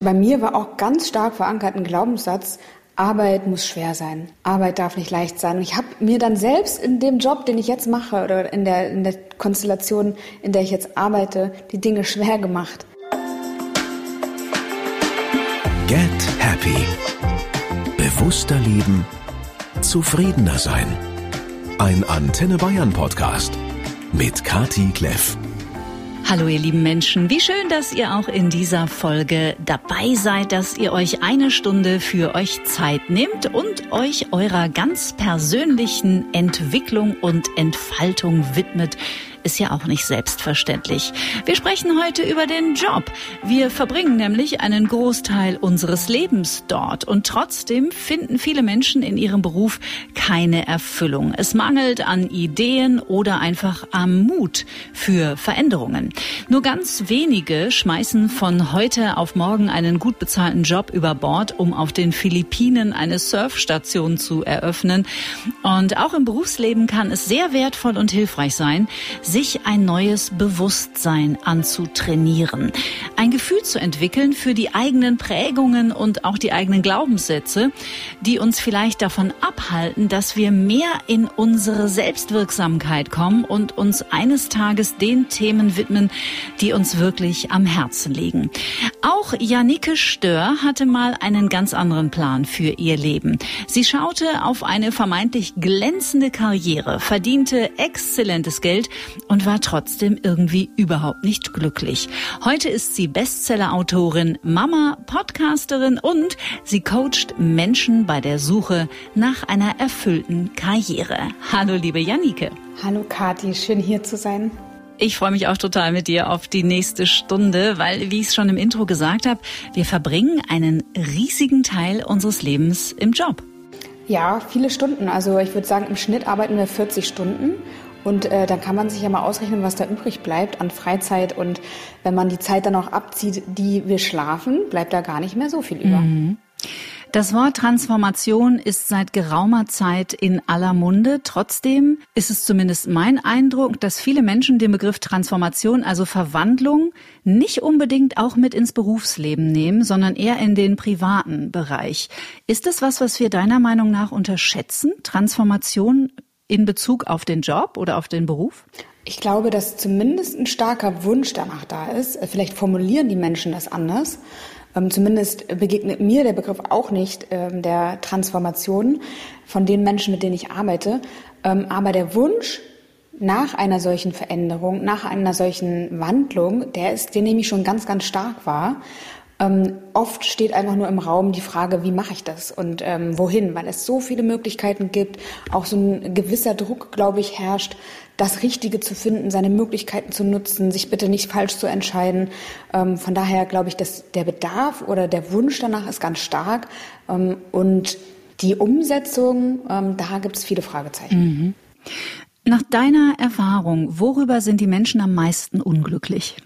Bei mir war auch ganz stark verankert ein Glaubenssatz, Arbeit muss schwer sein. Arbeit darf nicht leicht sein. Und ich habe mir dann selbst in dem Job, den ich jetzt mache oder in der, in der Konstellation, in der ich jetzt arbeite, die Dinge schwer gemacht. Get Happy. Bewusster leben. Zufriedener sein. Ein Antenne Bayern Podcast mit Kati Kleff. Hallo ihr lieben Menschen, wie schön, dass ihr auch in dieser Folge dabei seid, dass ihr euch eine Stunde für euch Zeit nehmt und euch eurer ganz persönlichen Entwicklung und Entfaltung widmet ist ja auch nicht selbstverständlich. Wir sprechen heute über den Job. Wir verbringen nämlich einen Großteil unseres Lebens dort und trotzdem finden viele Menschen in ihrem Beruf keine Erfüllung. Es mangelt an Ideen oder einfach am Mut für Veränderungen. Nur ganz wenige schmeißen von heute auf morgen einen gut bezahlten Job über Bord, um auf den Philippinen eine Surfstation zu eröffnen. Und auch im Berufsleben kann es sehr wertvoll und hilfreich sein, sich ein neues Bewusstsein anzutrainieren. Ein Gefühl zu entwickeln für die eigenen Prägungen und auch die eigenen Glaubenssätze, die uns vielleicht davon abhalten, dass wir mehr in unsere Selbstwirksamkeit kommen und uns eines Tages den Themen widmen, die uns wirklich am Herzen liegen. Auch Janike Stör hatte mal einen ganz anderen Plan für ihr Leben. Sie schaute auf eine vermeintlich glänzende Karriere, verdiente exzellentes Geld und war trotzdem irgendwie überhaupt nicht glücklich. Heute ist sie Bestseller-Autorin, Mama, Podcasterin und sie coacht Menschen bei der Suche nach einer erfüllten Karriere. Hallo, liebe Janike. Hallo, Kathi, schön hier zu sein. Ich freue mich auch total mit dir auf die nächste Stunde, weil, wie ich es schon im Intro gesagt habe, wir verbringen einen riesigen Teil unseres Lebens im Job. Ja, viele Stunden. Also ich würde sagen, im Schnitt arbeiten wir 40 Stunden. Und äh, dann kann man sich ja mal ausrechnen, was da übrig bleibt an Freizeit. Und wenn man die Zeit dann auch abzieht, die wir schlafen, bleibt da gar nicht mehr so viel über. Mhm. Das Wort Transformation ist seit geraumer Zeit in aller Munde. Trotzdem ist es zumindest mein Eindruck, dass viele Menschen den Begriff Transformation, also Verwandlung, nicht unbedingt auch mit ins Berufsleben nehmen, sondern eher in den privaten Bereich. Ist das was, was wir deiner Meinung nach unterschätzen? Transformation in Bezug auf den Job oder auf den Beruf? Ich glaube, dass zumindest ein starker Wunsch danach da ist. Vielleicht formulieren die Menschen das anders. Ähm, zumindest begegnet mir der Begriff auch nicht ähm, der Transformation von den Menschen, mit denen ich arbeite. Ähm, aber der Wunsch nach einer solchen Veränderung, nach einer solchen Wandlung, der ist, den nehme ich schon ganz, ganz stark wahr. Ähm, oft steht einfach nur im Raum die Frage, wie mache ich das und ähm, wohin, weil es so viele Möglichkeiten gibt, auch so ein gewisser Druck, glaube ich, herrscht, das Richtige zu finden, seine Möglichkeiten zu nutzen, sich bitte nicht falsch zu entscheiden. Ähm, von daher glaube ich, dass der Bedarf oder der Wunsch danach ist ganz stark ähm, und die Umsetzung, ähm, da gibt es viele Fragezeichen. Mhm. Nach deiner Erfahrung, worüber sind die Menschen am meisten unglücklich?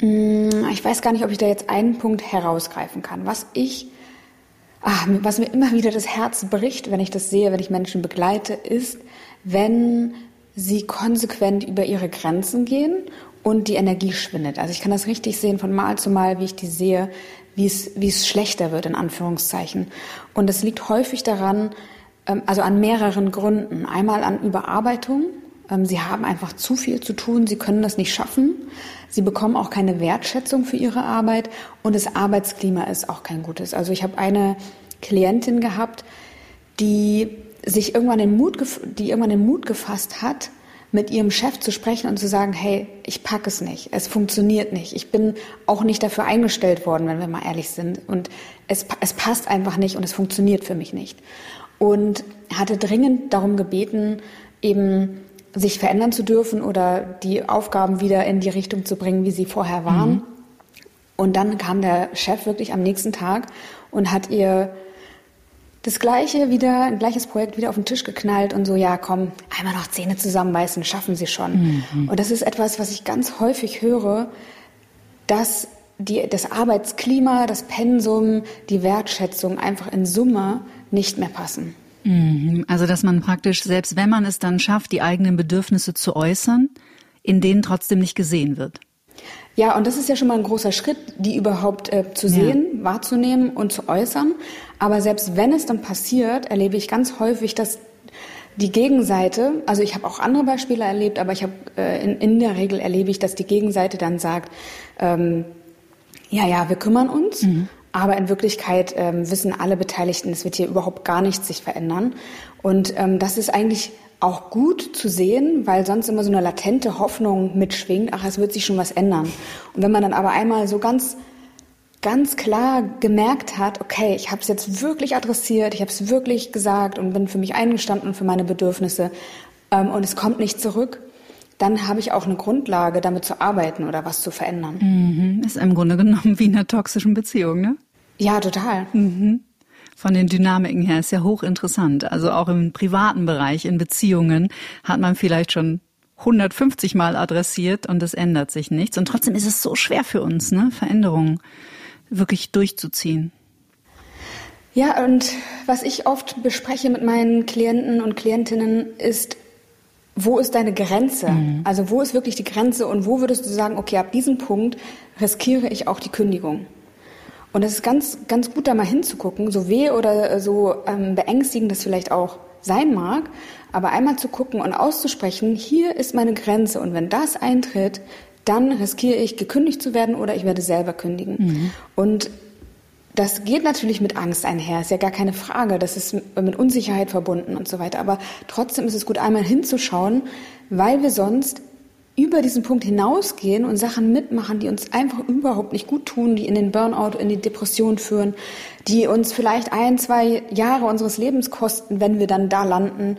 Mm, ich weiß gar nicht, ob ich da jetzt einen Punkt herausgreifen kann. Was ich, ach, was mir immer wieder das Herz bricht, wenn ich das sehe, wenn ich Menschen begleite, ist, wenn sie konsequent über ihre Grenzen gehen und die Energie schwindet. Also ich kann das richtig sehen von Mal zu Mal, wie ich die sehe, wie es, wie es schlechter wird, in Anführungszeichen. Und es liegt häufig daran, ähm, also an mehreren Gründen. Einmal an Überarbeitung, sie haben einfach zu viel zu tun, sie können das nicht schaffen. Sie bekommen auch keine Wertschätzung für ihre Arbeit und das Arbeitsklima ist auch kein gutes. Also ich habe eine Klientin gehabt, die sich irgendwann den Mut, die irgendwann den Mut gefasst hat, mit ihrem Chef zu sprechen und zu sagen, hey, ich packe es nicht, es funktioniert nicht, ich bin auch nicht dafür eingestellt worden, wenn wir mal ehrlich sind und es, es passt einfach nicht und es funktioniert für mich nicht. Und hatte dringend darum gebeten, eben sich verändern zu dürfen oder die Aufgaben wieder in die Richtung zu bringen, wie sie vorher waren. Mhm. Und dann kam der Chef wirklich am nächsten Tag und hat ihr das gleiche wieder, ein gleiches Projekt wieder auf den Tisch geknallt und so, ja, komm, einmal noch Zähne zusammenbeißen, schaffen Sie schon. Mhm. Und das ist etwas, was ich ganz häufig höre, dass die, das Arbeitsklima, das Pensum, die Wertschätzung einfach in Summe nicht mehr passen. Mhm. Also, dass man praktisch, selbst wenn man es dann schafft, die eigenen Bedürfnisse zu äußern, in denen trotzdem nicht gesehen wird. Ja, und das ist ja schon mal ein großer Schritt, die überhaupt äh, zu sehen, ja. wahrzunehmen und zu äußern. Aber selbst wenn es dann passiert, erlebe ich ganz häufig, dass die Gegenseite, also ich habe auch andere Beispiele erlebt, aber ich habe äh, in, in der Regel erlebe ich, dass die Gegenseite dann sagt, ähm, ja, ja, wir kümmern uns, mhm. Aber in Wirklichkeit ähm, wissen alle Beteiligten, es wird hier überhaupt gar nichts sich verändern. Und ähm, das ist eigentlich auch gut zu sehen, weil sonst immer so eine latente Hoffnung mitschwingt, ach, es wird sich schon was ändern. Und wenn man dann aber einmal so ganz ganz klar gemerkt hat, okay, ich habe es jetzt wirklich adressiert, ich habe es wirklich gesagt und bin für mich eingestanden für meine Bedürfnisse ähm, und es kommt nicht zurück, dann habe ich auch eine Grundlage, damit zu arbeiten oder was zu verändern. Mhm. Ist im Grunde genommen wie in einer toxischen Beziehung, ne? Ja, total. Mhm. Von den Dynamiken her ist ja hochinteressant. Also auch im privaten Bereich, in Beziehungen, hat man vielleicht schon 150 Mal adressiert und es ändert sich nichts. Und trotzdem ist es so schwer für uns, ne? Veränderungen wirklich durchzuziehen. Ja, und was ich oft bespreche mit meinen Klienten und Klientinnen ist, wo ist deine Grenze? Mhm. Also wo ist wirklich die Grenze und wo würdest du sagen, okay, ab diesem Punkt riskiere ich auch die Kündigung? Und es ist ganz, ganz gut, da mal hinzugucken, so weh oder so ähm, beängstigend das vielleicht auch sein mag, aber einmal zu gucken und auszusprechen, hier ist meine Grenze und wenn das eintritt, dann riskiere ich, gekündigt zu werden oder ich werde selber kündigen. Mhm. Und das geht natürlich mit Angst einher, ist ja gar keine Frage. Das ist mit Unsicherheit verbunden und so weiter. Aber trotzdem ist es gut, einmal hinzuschauen, weil wir sonst über diesen Punkt hinausgehen und Sachen mitmachen, die uns einfach überhaupt nicht gut tun, die in den Burnout, in die Depression führen, die uns vielleicht ein, zwei Jahre unseres Lebens kosten, wenn wir dann da landen.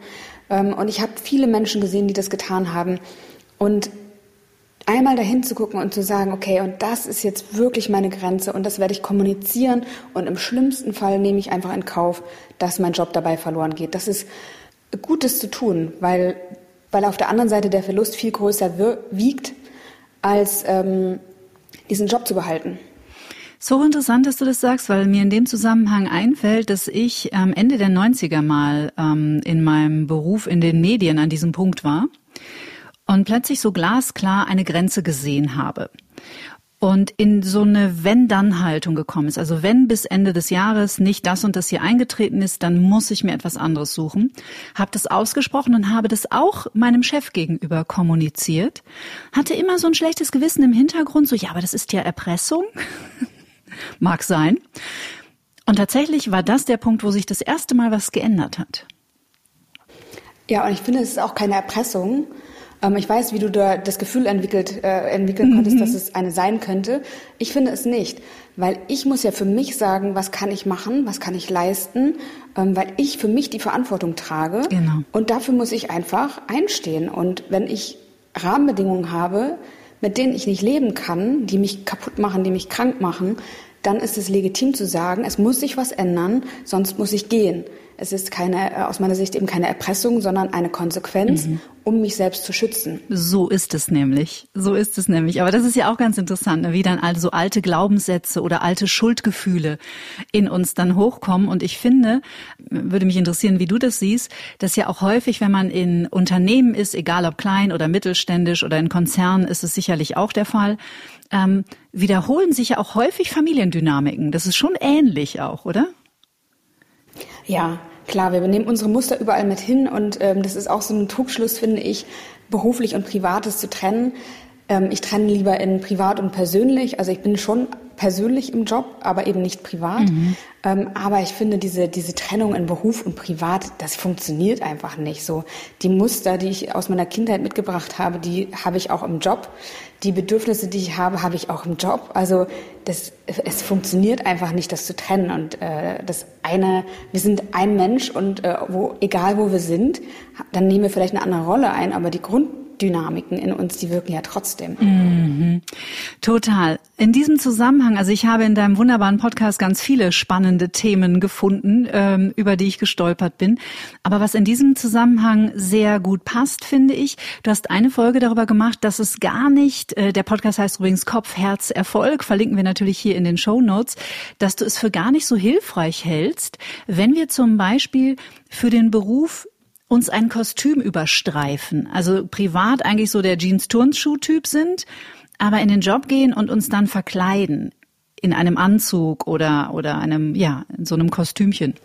Ähm, und ich habe viele Menschen gesehen, die das getan haben. Und einmal dahin zu gucken und zu sagen, okay, und das ist jetzt wirklich meine Grenze und das werde ich kommunizieren und im schlimmsten Fall nehme ich einfach in Kauf, dass mein Job dabei verloren geht. Das ist Gutes zu tun, weil, weil auf der anderen Seite der Verlust viel größer wiegt, als ähm, diesen Job zu behalten. So interessant, dass du das sagst, weil mir in dem Zusammenhang einfällt, dass ich am Ende der 90er mal ähm, in meinem Beruf in den Medien an diesem Punkt war und plötzlich so glasklar eine Grenze gesehen habe und in so eine Wenn-Dann-Haltung gekommen ist. Also wenn bis Ende des Jahres nicht das und das hier eingetreten ist, dann muss ich mir etwas anderes suchen. Habe das ausgesprochen und habe das auch meinem Chef gegenüber kommuniziert. Hatte immer so ein schlechtes Gewissen im Hintergrund, so ja, aber das ist ja Erpressung. Mag sein. Und tatsächlich war das der Punkt, wo sich das erste Mal was geändert hat. Ja, und ich finde, es ist auch keine Erpressung, ich weiß, wie du da das Gefühl entwickelt, äh, entwickeln konntest, mhm. dass es eine sein könnte. Ich finde es nicht, weil ich muss ja für mich sagen, was kann ich machen, was kann ich leisten, ähm, weil ich für mich die Verantwortung trage. Genau. Und dafür muss ich einfach einstehen. Und wenn ich Rahmenbedingungen habe, mit denen ich nicht leben kann, die mich kaputt machen, die mich krank machen, dann ist es legitim zu sagen, es muss sich was ändern, sonst muss ich gehen. Es ist keine, äh, aus meiner Sicht eben keine Erpressung, sondern eine Konsequenz, mhm. um mich selbst zu schützen. So ist es nämlich. So ist es nämlich. Aber das ist ja auch ganz interessant, ne? wie dann also alte Glaubenssätze oder alte Schuldgefühle in uns dann hochkommen. Und ich finde, würde mich interessieren, wie du das siehst, dass ja auch häufig, wenn man in Unternehmen ist, egal ob klein oder mittelständisch oder in Konzernen, ist es sicherlich auch der Fall, ähm, wiederholen sich ja auch häufig Familiendynamiken. Das ist schon ähnlich auch, oder? Ja, klar, wir nehmen unsere Muster überall mit hin und ähm, das ist auch so ein Trugschluss, finde ich, beruflich und privates zu trennen. Ähm, ich trenne lieber in privat und persönlich. Also ich bin schon persönlich im Job, aber eben nicht privat. Mhm. Ähm, aber ich finde, diese, diese Trennung in Beruf und Privat, das funktioniert einfach nicht so. Die Muster, die ich aus meiner Kindheit mitgebracht habe, die habe ich auch im Job. Die Bedürfnisse, die ich habe, habe ich auch im Job. Also das, es funktioniert einfach nicht, das zu trennen. Und äh, das eine, wir sind ein Mensch und äh, wo, egal wo wir sind, dann nehmen wir vielleicht eine andere Rolle ein, aber die Grund Dynamiken in uns, die wirken ja trotzdem. Mhm. Total. In diesem Zusammenhang, also ich habe in deinem wunderbaren Podcast ganz viele spannende Themen gefunden, ähm, über die ich gestolpert bin. Aber was in diesem Zusammenhang sehr gut passt, finde ich, du hast eine Folge darüber gemacht, dass es gar nicht, äh, der Podcast heißt übrigens Kopf, Herz, Erfolg, verlinken wir natürlich hier in den Show Notes, dass du es für gar nicht so hilfreich hältst, wenn wir zum Beispiel für den Beruf uns ein Kostüm überstreifen. Also privat eigentlich so der Jeans-Turnschuh-Typ sind, aber in den Job gehen und uns dann verkleiden in einem Anzug oder oder einem ja in so einem Kostümchen.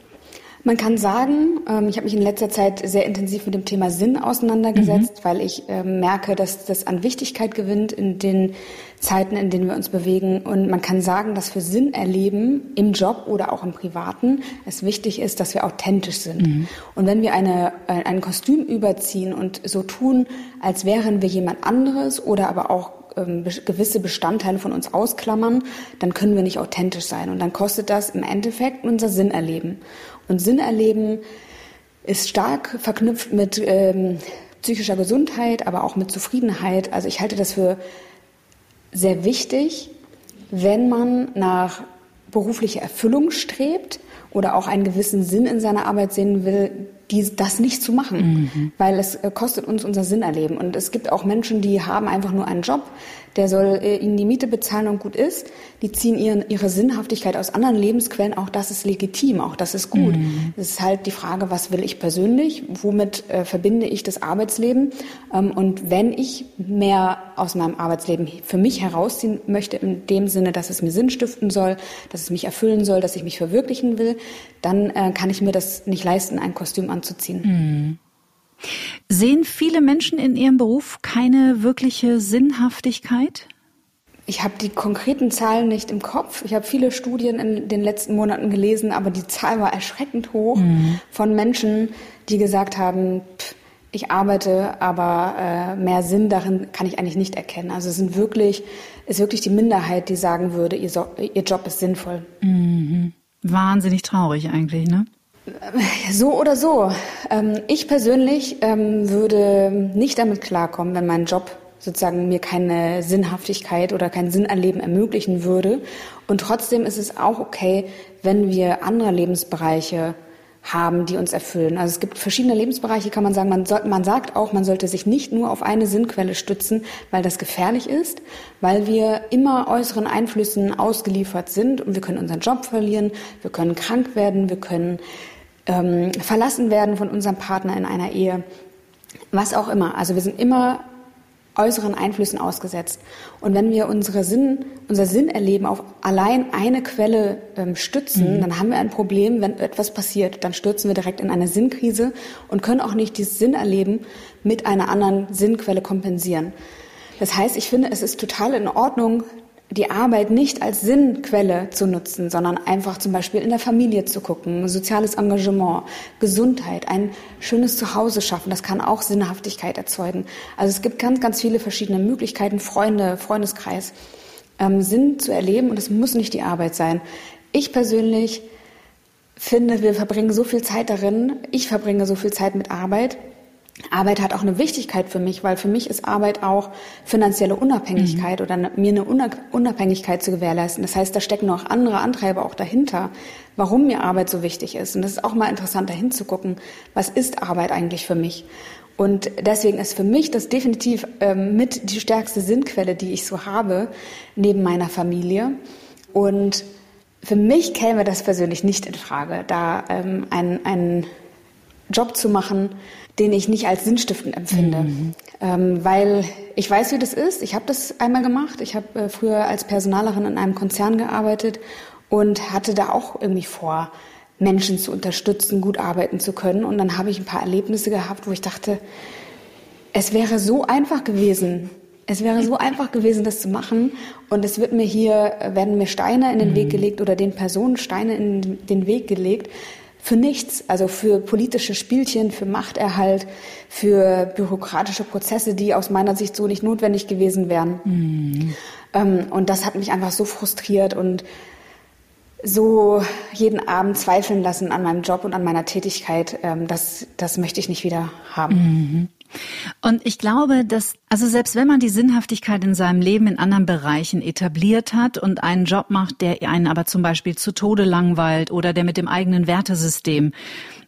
Man kann sagen, ähm, ich habe mich in letzter Zeit sehr intensiv mit dem Thema Sinn auseinandergesetzt, mhm. weil ich ähm, merke, dass das an Wichtigkeit gewinnt in den Zeiten, in denen wir uns bewegen. Und man kann sagen, dass für Sinn erleben im Job oder auch im Privaten es wichtig ist, dass wir authentisch sind. Mhm. Und wenn wir eine, äh, ein Kostüm überziehen und so tun, als wären wir jemand anderes oder aber auch ähm, gewisse Bestandteile von uns ausklammern, dann können wir nicht authentisch sein. Und dann kostet das im Endeffekt unser Sinnerleben. Und Sinnerleben ist stark verknüpft mit ähm, psychischer Gesundheit, aber auch mit Zufriedenheit. Also ich halte das für sehr wichtig, wenn man nach beruflicher Erfüllung strebt oder auch einen gewissen Sinn in seiner Arbeit sehen will, die, das nicht zu machen, mhm. weil es äh, kostet uns unser Sinnerleben. Und es gibt auch Menschen, die haben einfach nur einen Job, der soll äh, ihnen die Miete bezahlen und gut ist. Die ziehen ihren, ihre Sinnhaftigkeit aus anderen Lebensquellen. Auch das ist legitim, auch das ist gut. Mhm. Es ist halt die Frage, was will ich persönlich? Womit äh, verbinde ich das Arbeitsleben? Ähm, und wenn ich mehr aus meinem Arbeitsleben für mich herausziehen möchte, in dem Sinne, dass es mir Sinn stiften soll, dass es mich erfüllen soll, dass ich mich verwirklichen will, dann äh, kann ich mir das nicht leisten, ein Kostüm anzuziehen. Mhm. Sehen viele Menschen in ihrem Beruf keine wirkliche Sinnhaftigkeit? Ich habe die konkreten Zahlen nicht im Kopf. Ich habe viele Studien in den letzten Monaten gelesen, aber die Zahl war erschreckend hoch mhm. von Menschen, die gesagt haben, pff, ich arbeite, aber äh, mehr Sinn darin kann ich eigentlich nicht erkennen. Also es sind wirklich, ist wirklich die Minderheit, die sagen würde, ihr, so, ihr Job ist sinnvoll. Mhm. Wahnsinnig traurig eigentlich, ne? So oder so. Ähm, ich persönlich ähm, würde nicht damit klarkommen, wenn mein Job sozusagen mir keine Sinnhaftigkeit oder kein Sinnerleben ermöglichen würde. Und trotzdem ist es auch okay, wenn wir andere Lebensbereiche haben, die uns erfüllen. Also es gibt verschiedene Lebensbereiche, kann man sagen. Man, soll, man sagt auch, man sollte sich nicht nur auf eine Sinnquelle stützen, weil das gefährlich ist, weil wir immer äußeren Einflüssen ausgeliefert sind und wir können unseren Job verlieren, wir können krank werden, wir können ähm, verlassen werden von unserem Partner in einer Ehe, was auch immer. Also wir sind immer äußeren Einflüssen ausgesetzt. Und wenn wir unsere Sinn, unser Sinnerleben auf allein eine Quelle ähm, stützen, mhm. dann haben wir ein Problem, wenn etwas passiert. Dann stürzen wir direkt in eine Sinnkrise und können auch nicht dieses Sinnerleben mit einer anderen Sinnquelle kompensieren. Das heißt, ich finde, es ist total in Ordnung, die Arbeit nicht als Sinnquelle zu nutzen, sondern einfach zum Beispiel in der Familie zu gucken, soziales Engagement, Gesundheit, ein schönes Zuhause schaffen, das kann auch Sinnhaftigkeit erzeugen. Also es gibt ganz, ganz viele verschiedene Möglichkeiten, Freunde, Freundeskreis, ähm, Sinn zu erleben und es muss nicht die Arbeit sein. Ich persönlich finde, wir verbringen so viel Zeit darin, ich verbringe so viel Zeit mit Arbeit, Arbeit hat auch eine Wichtigkeit für mich, weil für mich ist Arbeit auch finanzielle Unabhängigkeit mhm. oder mir eine Unabhängigkeit zu gewährleisten. Das heißt, da stecken noch andere Antreiber auch dahinter, warum mir Arbeit so wichtig ist. Und das ist auch mal interessant, da hinzugucken, was ist Arbeit eigentlich für mich? Und deswegen ist für mich das definitiv ähm, mit die stärkste Sinnquelle, die ich so habe, neben meiner Familie. Und für mich käme das persönlich nicht in Frage, da ähm, einen, einen Job zu machen, den ich nicht als sinnstiftend empfinde. Mhm. Ähm, weil ich weiß, wie das ist. Ich habe das einmal gemacht. Ich habe äh, früher als Personalerin in einem Konzern gearbeitet und hatte da auch irgendwie vor, Menschen zu unterstützen, gut arbeiten zu können. Und dann habe ich ein paar Erlebnisse gehabt, wo ich dachte, es wäre so einfach gewesen. Es wäre so einfach gewesen, das zu machen. Und es wird mir hier, werden mir Steine in den mhm. Weg gelegt oder den Personen Steine in den Weg gelegt, für nichts, also für politische Spielchen, für Machterhalt, für bürokratische Prozesse, die aus meiner Sicht so nicht notwendig gewesen wären. Mhm. Ähm, und das hat mich einfach so frustriert und so jeden Abend zweifeln lassen an meinem Job und an meiner Tätigkeit. Ähm, das, das möchte ich nicht wieder haben. Mhm. Und ich glaube, dass, also selbst wenn man die Sinnhaftigkeit in seinem Leben in anderen Bereichen etabliert hat und einen Job macht, der einen aber zum Beispiel zu Tode langweilt oder der mit dem eigenen Wertesystem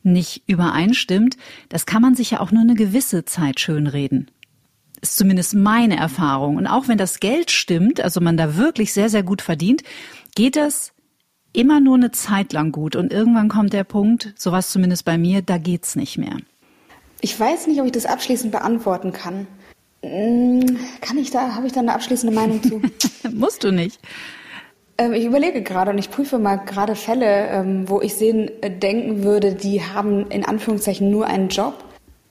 nicht übereinstimmt, das kann man sich ja auch nur eine gewisse Zeit schönreden. Ist zumindest meine Erfahrung. Und auch wenn das Geld stimmt, also man da wirklich sehr, sehr gut verdient, geht das immer nur eine Zeit lang gut. Und irgendwann kommt der Punkt, sowas zumindest bei mir, da geht's nicht mehr. Ich weiß nicht, ob ich das abschließend beantworten kann. Mm, kann ich da, habe ich da eine abschließende Meinung zu? Musst du nicht. Ähm, ich überlege gerade und ich prüfe mal gerade Fälle, ähm, wo ich sehen, äh, denken würde, die haben in Anführungszeichen nur einen Job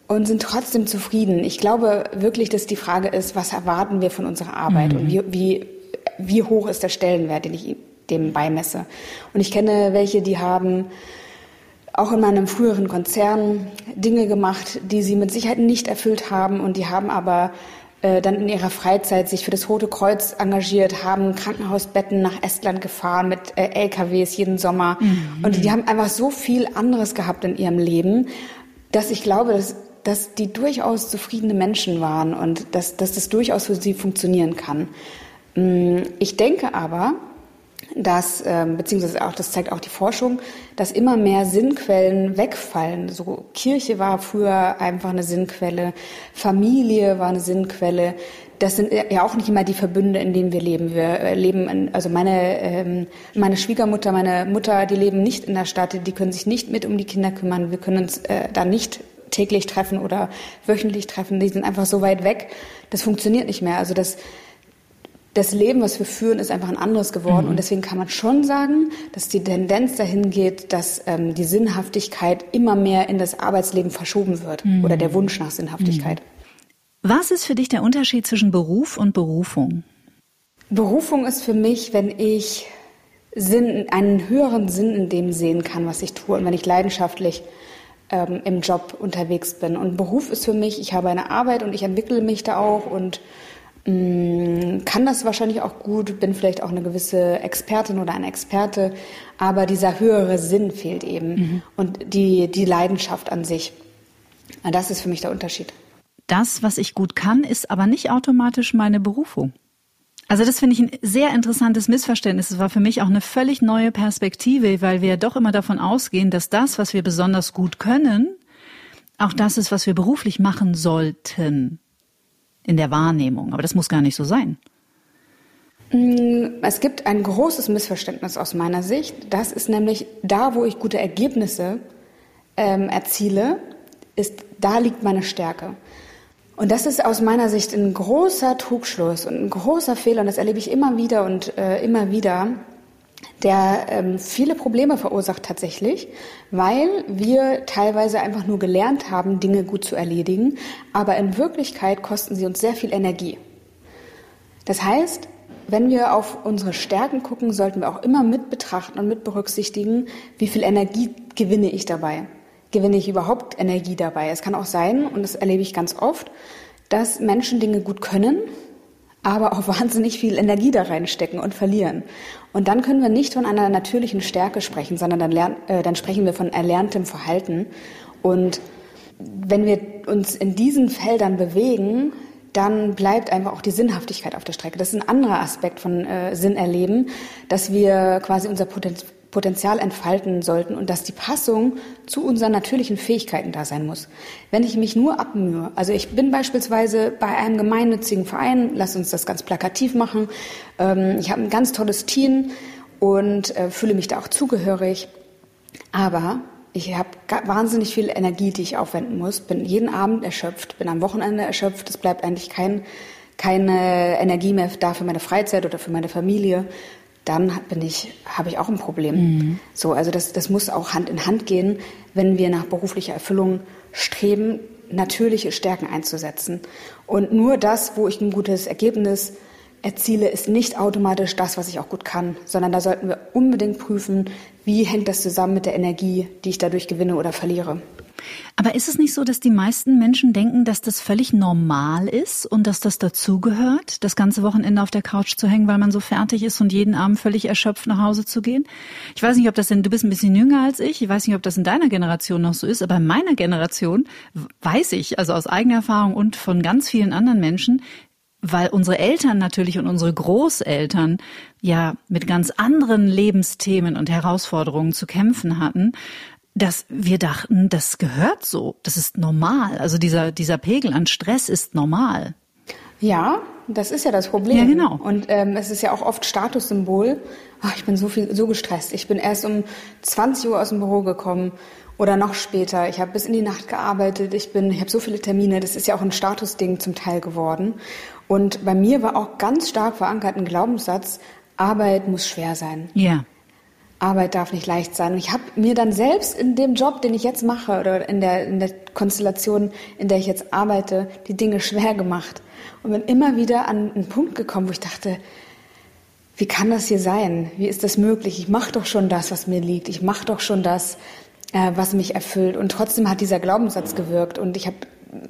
und sind trotzdem zufrieden. Ich glaube wirklich, dass die Frage ist, was erwarten wir von unserer Arbeit mhm. und wie, wie, wie hoch ist der Stellenwert, den ich dem beimesse. Und ich kenne welche, die haben auch in meinem früheren Konzern Dinge gemacht, die sie mit Sicherheit nicht erfüllt haben und die haben aber äh, dann in ihrer Freizeit sich für das Rote Kreuz engagiert, haben Krankenhausbetten nach Estland gefahren mit äh, LKWs jeden Sommer mhm. und die haben einfach so viel anderes gehabt in ihrem Leben, dass ich glaube, dass, dass die durchaus zufriedene Menschen waren und dass, dass das durchaus für sie funktionieren kann. Mm, ich denke aber, dass, ähm, beziehungsweise auch, das zeigt auch die Forschung, dass immer mehr Sinnquellen wegfallen. So Kirche war früher einfach eine Sinnquelle, Familie war eine Sinnquelle. Das sind ja auch nicht immer die Verbünde, in denen wir leben. Wir äh, leben, in, also meine, ähm, meine Schwiegermutter, meine Mutter, die leben nicht in der Stadt, die können sich nicht mit um die Kinder kümmern. Wir können uns äh, da nicht täglich treffen oder wöchentlich treffen. Die sind einfach so weit weg. Das funktioniert nicht mehr. Also das das Leben, was wir führen, ist einfach ein anderes geworden. Mhm. Und deswegen kann man schon sagen, dass die Tendenz dahin geht, dass ähm, die Sinnhaftigkeit immer mehr in das Arbeitsleben verschoben wird mhm. oder der Wunsch nach Sinnhaftigkeit. Mhm. Was ist für dich der Unterschied zwischen Beruf und Berufung? Berufung ist für mich, wenn ich Sinn, einen höheren Sinn in dem sehen kann, was ich tue und wenn ich leidenschaftlich ähm, im Job unterwegs bin. Und Beruf ist für mich, ich habe eine Arbeit und ich entwickle mich da auch und kann das wahrscheinlich auch gut, bin vielleicht auch eine gewisse Expertin oder ein Experte, aber dieser höhere Sinn fehlt eben mhm. und die, die Leidenschaft an sich. Das ist für mich der Unterschied. Das, was ich gut kann, ist aber nicht automatisch meine Berufung. Also das finde ich ein sehr interessantes Missverständnis. Es war für mich auch eine völlig neue Perspektive, weil wir ja doch immer davon ausgehen, dass das, was wir besonders gut können, auch das ist, was wir beruflich machen sollten in der Wahrnehmung. Aber das muss gar nicht so sein. Mm, es gibt ein großes Missverständnis aus meiner Sicht. Das ist nämlich da, wo ich gute Ergebnisse ähm, erziele, ist, da liegt meine Stärke. Und das ist aus meiner Sicht ein großer Trugschluss und ein großer Fehler. Und das erlebe ich immer wieder und äh, immer wieder, der ähm, viele Probleme verursacht tatsächlich, weil wir teilweise einfach nur gelernt haben, Dinge gut zu erledigen, aber in Wirklichkeit kosten sie uns sehr viel Energie. Das heißt, wenn wir auf unsere Stärken gucken, sollten wir auch immer mit betrachten und mit berücksichtigen, wie viel Energie gewinne ich dabei. Gewinne ich überhaupt Energie dabei? Es kann auch sein, und das erlebe ich ganz oft, dass Menschen Dinge gut können, aber auch wahnsinnig viel Energie da reinstecken und verlieren. Und dann können wir nicht von einer natürlichen Stärke sprechen, sondern dann, lernen, äh, dann sprechen wir von erlerntem Verhalten. Und wenn wir uns in diesen Feldern bewegen, dann bleibt einfach auch die Sinnhaftigkeit auf der Strecke. Das ist ein anderer Aspekt von äh, Sinn erleben, dass wir quasi unser Potenzial Potenzial entfalten sollten und dass die Passung zu unseren natürlichen Fähigkeiten da sein muss. Wenn ich mich nur abmühe, also ich bin beispielsweise bei einem gemeinnützigen Verein, lass uns das ganz plakativ machen, ähm, ich habe ein ganz tolles Team und äh, fühle mich da auch zugehörig, aber ich habe wahnsinnig viel Energie, die ich aufwenden muss, bin jeden Abend erschöpft, bin am Wochenende erschöpft, es bleibt eigentlich kein, keine Energie mehr da für meine Freizeit oder für meine Familie dann bin ich, habe ich auch ein Problem. Mhm. So, also das, das muss auch Hand in Hand gehen, wenn wir nach beruflicher Erfüllung streben, natürliche Stärken einzusetzen. Und nur das, wo ich ein gutes Ergebnis erziele, ist nicht automatisch das, was ich auch gut kann, sondern da sollten wir unbedingt prüfen, wie hängt das zusammen mit der Energie, die ich dadurch gewinne oder verliere. Aber ist es nicht so, dass die meisten Menschen denken, dass das völlig normal ist und dass das dazugehört, das ganze Wochenende auf der Couch zu hängen, weil man so fertig ist und jeden Abend völlig erschöpft nach Hause zu gehen? Ich weiß nicht, ob das denn, du bist ein bisschen jünger als ich, ich weiß nicht, ob das in deiner Generation noch so ist, aber in meiner Generation weiß ich, also aus eigener Erfahrung und von ganz vielen anderen Menschen, weil unsere Eltern natürlich und unsere Großeltern ja mit ganz anderen Lebensthemen und Herausforderungen zu kämpfen hatten, dass wir dachten, das gehört so, das ist normal. Also dieser, dieser Pegel an Stress ist normal. Ja, das ist ja das Problem. Ja, genau. Und ähm, es ist ja auch oft Statussymbol, ach, ich bin so viel, so gestresst. Ich bin erst um 20 Uhr aus dem Büro gekommen oder noch später. Ich habe bis in die Nacht gearbeitet. Ich bin, ich habe so viele Termine. Das ist ja auch ein Statusding zum Teil geworden. Und bei mir war auch ganz stark verankert ein Glaubenssatz: Arbeit muss schwer sein. Ja. Arbeit darf nicht leicht sein. Und ich habe mir dann selbst in dem Job, den ich jetzt mache oder in der, in der Konstellation, in der ich jetzt arbeite, die Dinge schwer gemacht. Und bin immer wieder an einen Punkt gekommen, wo ich dachte, wie kann das hier sein? Wie ist das möglich? Ich mache doch schon das, was mir liegt. Ich mache doch schon das, äh, was mich erfüllt. Und trotzdem hat dieser Glaubenssatz gewirkt. Und ich habe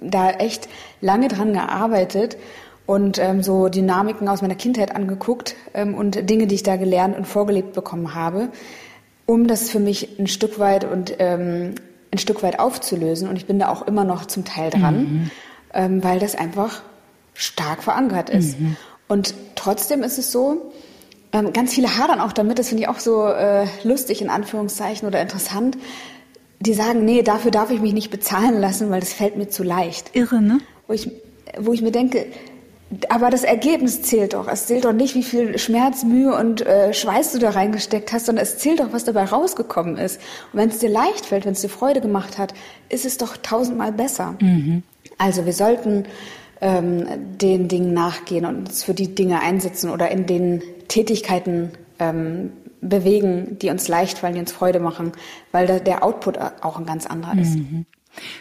da echt lange dran gearbeitet und ähm, so Dynamiken aus meiner Kindheit angeguckt ähm, und Dinge, die ich da gelernt und vorgelebt bekommen habe, um das für mich ein Stück weit und ähm, ein Stück weit aufzulösen. Und ich bin da auch immer noch zum Teil dran, mhm. ähm, weil das einfach stark verankert ist. Mhm. Und trotzdem ist es so, ähm, ganz viele hadern auch damit, das finde ich auch so äh, lustig in Anführungszeichen oder interessant. Die sagen, nee, dafür darf ich mich nicht bezahlen lassen, weil das fällt mir zu leicht. Irre, ne? Wo ich, wo ich mir denke, aber das Ergebnis zählt doch. Es zählt doch nicht, wie viel Schmerz, Mühe und äh, Schweiß du da reingesteckt hast, sondern es zählt doch, was dabei rausgekommen ist. Und wenn es dir leicht fällt, wenn es dir Freude gemacht hat, ist es doch tausendmal besser. Mhm. Also wir sollten ähm, den Dingen nachgehen und uns für die Dinge einsetzen oder in den Tätigkeiten ähm, bewegen, die uns leicht fallen, die uns Freude machen, weil der Output auch ein ganz anderer ist. Mhm.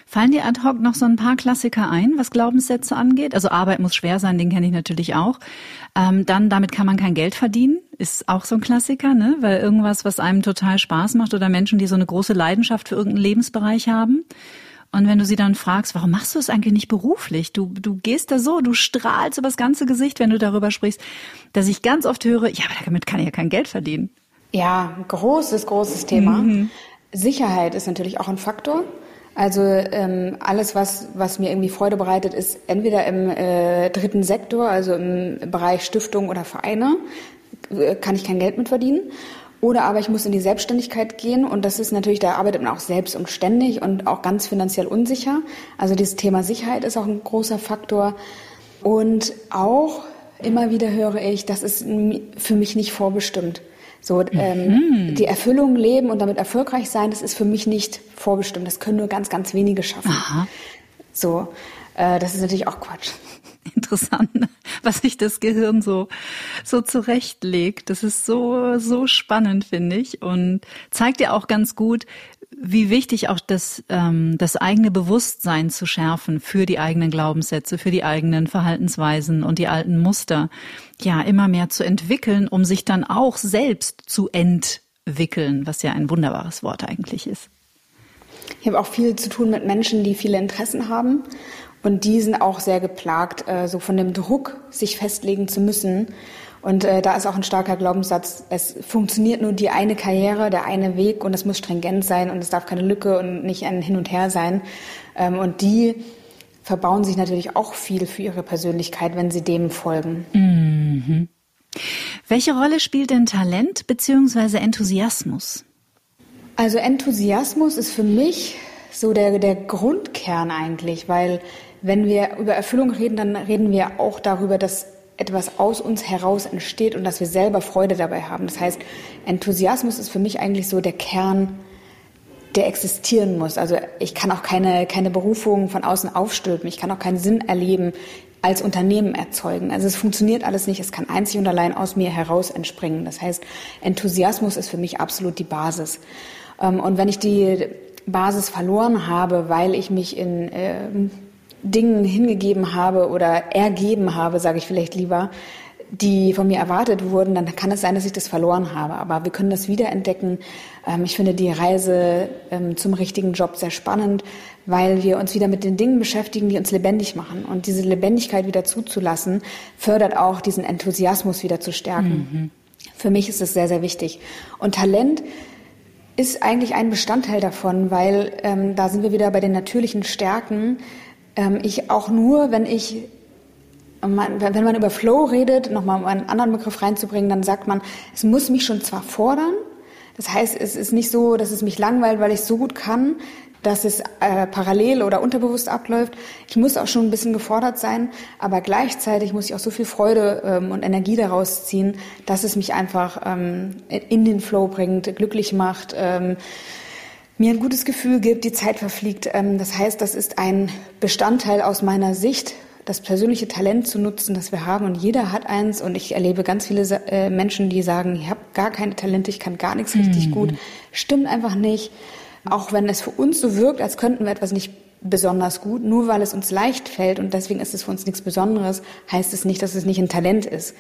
Fallen dir ad hoc noch so ein paar Klassiker ein, was Glaubenssätze angeht? Also Arbeit muss schwer sein, den kenne ich natürlich auch. Ähm, dann, damit kann man kein Geld verdienen, ist auch so ein Klassiker, ne? Weil irgendwas, was einem total Spaß macht oder Menschen, die so eine große Leidenschaft für irgendeinen Lebensbereich haben. Und wenn du sie dann fragst, warum machst du es eigentlich nicht beruflich? Du, du gehst da so, du strahlst über das ganze Gesicht, wenn du darüber sprichst, dass ich ganz oft höre, ja, aber damit kann ich ja kein Geld verdienen. Ja, großes, großes Thema. Mhm. Sicherheit ist natürlich auch ein Faktor. Also ähm, alles, was, was mir irgendwie Freude bereitet, ist entweder im äh, dritten Sektor, also im Bereich Stiftung oder Vereine, äh, kann ich kein Geld mit verdienen. Oder aber ich muss in die Selbstständigkeit gehen und das ist natürlich, da arbeitet man auch selbst und ständig und auch ganz finanziell unsicher. Also dieses Thema Sicherheit ist auch ein großer Faktor. Und auch immer wieder höre ich, das ist für mich nicht vorbestimmt. So ähm, mhm. die Erfüllung leben und damit erfolgreich sein, das ist für mich nicht vorbestimmt. Das können nur ganz, ganz wenige schaffen. Aha. So, äh, das ist natürlich auch Quatsch. Interessant, was sich das Gehirn so so zurechtlegt. Das ist so so spannend, finde ich, und zeigt ja auch ganz gut, wie wichtig auch das, ähm, das eigene Bewusstsein zu schärfen für die eigenen Glaubenssätze, für die eigenen Verhaltensweisen und die alten Muster, ja, immer mehr zu entwickeln, um sich dann auch selbst zu entwickeln, was ja ein wunderbares Wort eigentlich ist. Ich habe auch viel zu tun mit Menschen, die viele Interessen haben und die sind auch sehr geplagt, äh, so von dem Druck, sich festlegen zu müssen und äh, da ist auch ein starker Glaubenssatz, es funktioniert nur die eine Karriere, der eine Weg und es muss stringent sein und es darf keine Lücke und nicht ein Hin und Her sein. Ähm, und die verbauen sich natürlich auch viel für ihre Persönlichkeit, wenn sie dem folgen. Mhm. Welche Rolle spielt denn Talent bzw. Enthusiasmus? Also Enthusiasmus ist für mich so der, der Grundkern eigentlich, weil wenn wir über Erfüllung reden, dann reden wir auch darüber, dass etwas aus uns heraus entsteht und dass wir selber Freude dabei haben. Das heißt, Enthusiasmus ist für mich eigentlich so der Kern, der existieren muss. Also ich kann auch keine, keine Berufung von außen aufstülpen. Ich kann auch keinen Sinn erleben, als Unternehmen erzeugen. Also es funktioniert alles nicht. Es kann einzig und allein aus mir heraus entspringen. Das heißt, Enthusiasmus ist für mich absolut die Basis. Ähm, und wenn ich die Basis verloren habe, weil ich mich in ähm, Dingen hingegeben habe oder ergeben habe, sage ich vielleicht lieber, die von mir erwartet wurden, dann kann es sein, dass ich das verloren habe. Aber wir können das wiederentdecken. Ähm, ich finde die Reise ähm, zum richtigen Job sehr spannend, weil wir uns wieder mit den Dingen beschäftigen, die uns lebendig machen. Und diese Lebendigkeit wieder zuzulassen, fördert auch diesen Enthusiasmus wieder zu stärken. Mhm. Für mich ist es sehr, sehr wichtig. Und Talent ist eigentlich ein Bestandteil davon, weil ähm, da sind wir wieder bei den natürlichen Stärken ähm, ich auch nur, wenn ich, wenn man über Flow redet, nochmal einen anderen Begriff reinzubringen, dann sagt man, es muss mich schon zwar fordern, das heißt, es ist nicht so, dass es mich langweilt, weil ich es so gut kann. dass es äh, parallel oder unterbewusst abläuft. Ich muss auch schon ein bisschen gefordert sein, aber gleichzeitig muss ich auch so viel Freude ähm, und Energie daraus ziehen, dass es mich einfach ähm, in den Flow bringt, glücklich macht. Ähm, mir ein gutes Gefühl gibt, die Zeit verfliegt. Ähm, das heißt, das ist ein Bestandteil aus meiner Sicht, das persönliche Talent zu nutzen, das wir haben. Und jeder hat eins. Und ich erlebe ganz viele äh, Menschen, die sagen, ich habe gar keine Talente, ich kann gar nichts richtig mhm. gut. Stimmt einfach nicht. Auch wenn es für uns so wirkt, als könnten wir etwas nicht besonders gut, nur weil es uns leicht fällt und deswegen ist es für uns nichts Besonderes, heißt es nicht, dass es nicht ein Talent ist.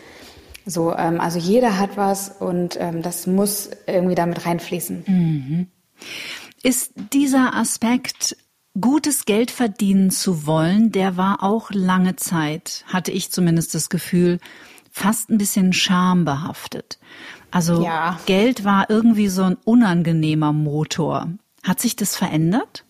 So, ähm, also jeder hat was und ähm, das muss irgendwie damit reinfließen. Mhm. Ist dieser Aspekt gutes Geld verdienen zu wollen, der war auch lange Zeit, hatte ich zumindest das Gefühl, fast ein bisschen schambehaftet. Also ja. Geld war irgendwie so ein unangenehmer Motor. Hat sich das verändert?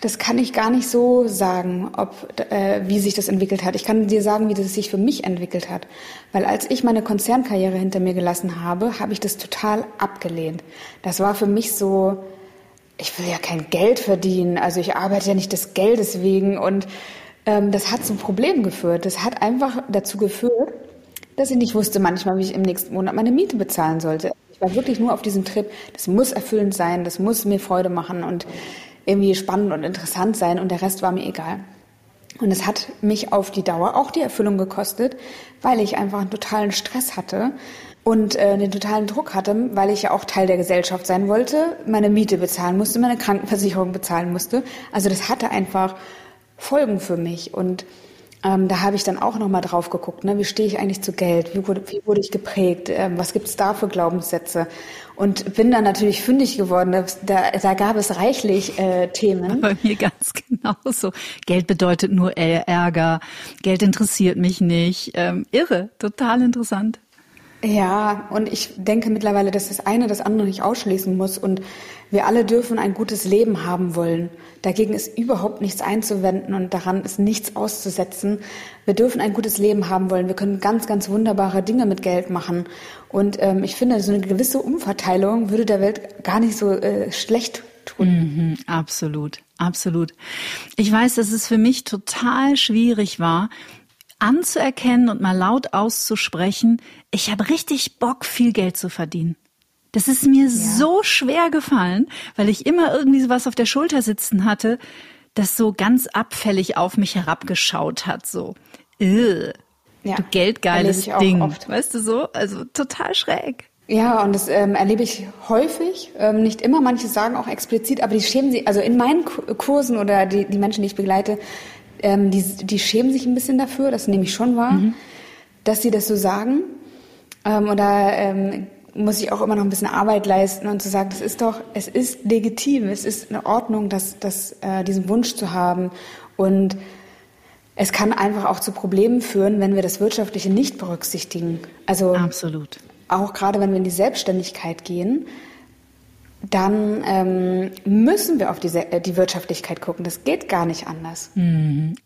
Das kann ich gar nicht so sagen, ob, äh, wie sich das entwickelt hat. Ich kann dir sagen, wie das sich für mich entwickelt hat. Weil als ich meine Konzernkarriere hinter mir gelassen habe, habe ich das total abgelehnt. Das war für mich so, ich will ja kein Geld verdienen, also ich arbeite ja nicht des Geldes wegen und ähm, das hat zum Problem geführt. Das hat einfach dazu geführt, dass ich nicht wusste manchmal, wie ich im nächsten Monat meine Miete bezahlen sollte. Ich war wirklich nur auf diesem Trip. Das muss erfüllend sein, das muss mir Freude machen und irgendwie spannend und interessant sein und der Rest war mir egal. Und es hat mich auf die Dauer auch die Erfüllung gekostet, weil ich einfach einen totalen Stress hatte und äh, den totalen Druck hatte, weil ich ja auch Teil der Gesellschaft sein wollte, meine Miete bezahlen musste, meine Krankenversicherung bezahlen musste. Also das hatte einfach Folgen für mich und ähm, da habe ich dann auch nochmal drauf geguckt, ne? wie stehe ich eigentlich zu Geld, wie wurde, wie wurde ich geprägt, ähm, was gibt es da für Glaubenssätze und bin dann natürlich fündig geworden, da, da gab es reichlich äh, Themen. Bei mir ganz genauso. Geld bedeutet nur Ärger, Geld interessiert mich nicht, ähm, irre, total interessant. Ja, und ich denke mittlerweile, dass das eine das andere nicht ausschließen muss und wir alle dürfen ein gutes Leben haben wollen. Dagegen ist überhaupt nichts einzuwenden und daran ist nichts auszusetzen. Wir dürfen ein gutes Leben haben wollen. Wir können ganz, ganz wunderbare Dinge mit Geld machen. Und ähm, ich finde, so eine gewisse Umverteilung würde der Welt gar nicht so äh, schlecht tun. Mhm, absolut, absolut. Ich weiß, dass es für mich total schwierig war, anzuerkennen und mal laut auszusprechen, ich habe richtig Bock, viel Geld zu verdienen. Das ist mir ja. so schwer gefallen, weil ich immer irgendwie was auf der Schulter sitzen hatte, das so ganz abfällig auf mich herabgeschaut hat, so. Ugh, ja, du geldgeiles Ding, oft. weißt du so? Also total schräg. Ja, und das ähm, erlebe ich häufig, ähm, nicht immer, manche sagen auch explizit, aber die schämen sich, also in meinen Kursen oder die, die Menschen, die ich begleite, ähm, die, die schämen sich ein bisschen dafür, das nehme ich schon wahr, mhm. dass sie das so sagen. Ähm, oder ähm, muss ich auch immer noch ein bisschen Arbeit leisten und zu sagen, das ist doch, es ist legitim, es ist in Ordnung, das, das, äh, diesen Wunsch zu haben. Und es kann einfach auch zu Problemen führen, wenn wir das Wirtschaftliche nicht berücksichtigen. Also absolut. Auch gerade wenn wir in die Selbstständigkeit gehen, dann ähm, müssen wir auf die, äh, die Wirtschaftlichkeit gucken. Das geht gar nicht anders. Mhm.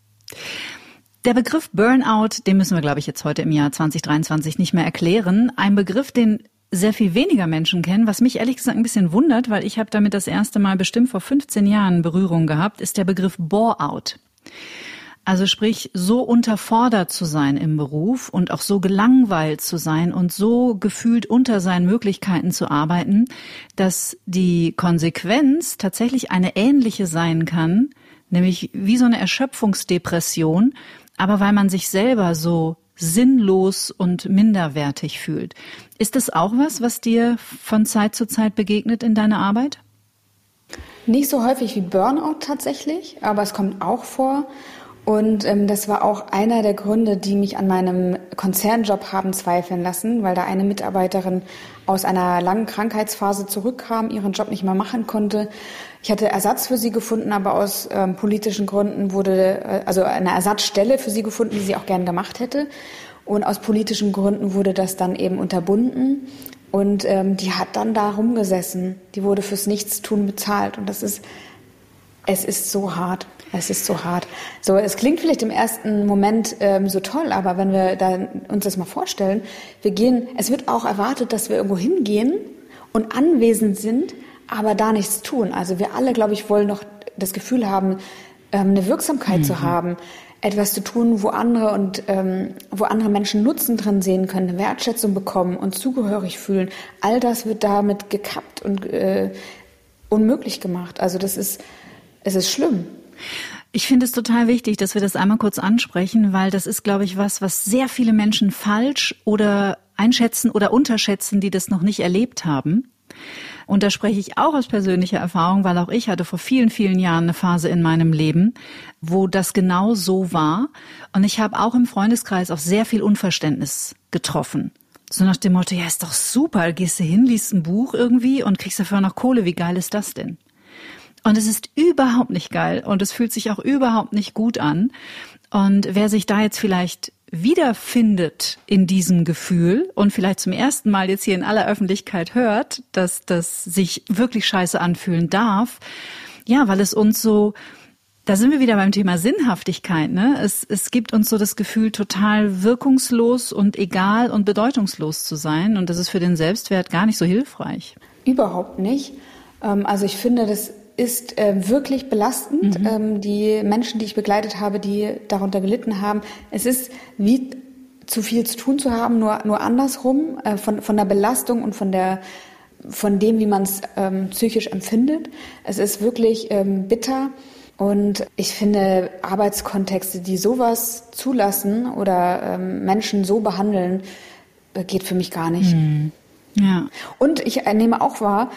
Der Begriff Burnout, den müssen wir, glaube ich, jetzt heute im Jahr 2023 nicht mehr erklären. Ein Begriff, den sehr viel weniger Menschen kennen, was mich ehrlich gesagt ein bisschen wundert, weil ich habe damit das erste Mal bestimmt vor 15 Jahren Berührung gehabt, ist der Begriff Bore-out. Also sprich, so unterfordert zu sein im Beruf und auch so gelangweilt zu sein und so gefühlt unter seinen Möglichkeiten zu arbeiten, dass die Konsequenz tatsächlich eine ähnliche sein kann, nämlich wie so eine Erschöpfungsdepression, aber weil man sich selber so sinnlos und minderwertig fühlt. Ist das auch was, was dir von Zeit zu Zeit begegnet in deiner Arbeit? Nicht so häufig wie Burnout tatsächlich, aber es kommt auch vor. Und ähm, das war auch einer der Gründe, die mich an meinem Konzernjob haben zweifeln lassen, weil da eine Mitarbeiterin aus einer langen Krankheitsphase zurückkam, ihren Job nicht mehr machen konnte. Ich hatte Ersatz für sie gefunden, aber aus ähm, politischen Gründen wurde, äh, also eine Ersatzstelle für sie gefunden, die sie auch gern gemacht hätte. Und aus politischen Gründen wurde das dann eben unterbunden. Und ähm, die hat dann da rumgesessen. Die wurde fürs Nichtstun bezahlt. Und das ist, es ist so hart. Es ist so hart. So, es klingt vielleicht im ersten Moment ähm, so toll, aber wenn wir da uns das mal vorstellen, wir gehen, es wird auch erwartet, dass wir irgendwo hingehen und anwesend sind, aber da nichts tun. Also wir alle, glaube ich, wollen noch das Gefühl haben, ähm, eine Wirksamkeit mhm. zu haben, etwas zu tun, wo andere und ähm, wo andere Menschen Nutzen drin sehen können, eine Wertschätzung bekommen und zugehörig fühlen. All das wird damit gekappt und äh, unmöglich gemacht. Also das ist, es ist schlimm. Ich finde es total wichtig, dass wir das einmal kurz ansprechen, weil das ist, glaube ich, was, was sehr viele Menschen falsch oder einschätzen oder unterschätzen, die das noch nicht erlebt haben. Und da spreche ich auch aus persönlicher Erfahrung, weil auch ich hatte vor vielen, vielen Jahren eine Phase in meinem Leben, wo das genau so war. Und ich habe auch im Freundeskreis auf sehr viel Unverständnis getroffen. So nach dem Motto, ja, ist doch super, gehst du hin, liest ein Buch irgendwie und kriegst dafür noch Kohle, wie geil ist das denn? Und es ist überhaupt nicht geil und es fühlt sich auch überhaupt nicht gut an. Und wer sich da jetzt vielleicht wiederfindet in diesem Gefühl und vielleicht zum ersten Mal jetzt hier in aller Öffentlichkeit hört, dass das sich wirklich scheiße anfühlen darf, ja, weil es uns so, da sind wir wieder beim Thema Sinnhaftigkeit, ne? Es, es gibt uns so das Gefühl, total wirkungslos und egal und bedeutungslos zu sein und das ist für den Selbstwert gar nicht so hilfreich. Überhaupt nicht. Ähm, also ich finde, das ist äh, wirklich belastend. Mhm. Ähm, die Menschen, die ich begleitet habe, die darunter gelitten haben, es ist wie zu viel zu tun zu haben, nur, nur andersrum, äh, von, von der Belastung und von der von dem, wie man es ähm, psychisch empfindet. Es ist wirklich ähm, bitter. Und ich finde, Arbeitskontexte, die sowas zulassen oder ähm, Menschen so behandeln, äh, geht für mich gar nicht. Mhm. Ja. Und ich nehme auch wahr,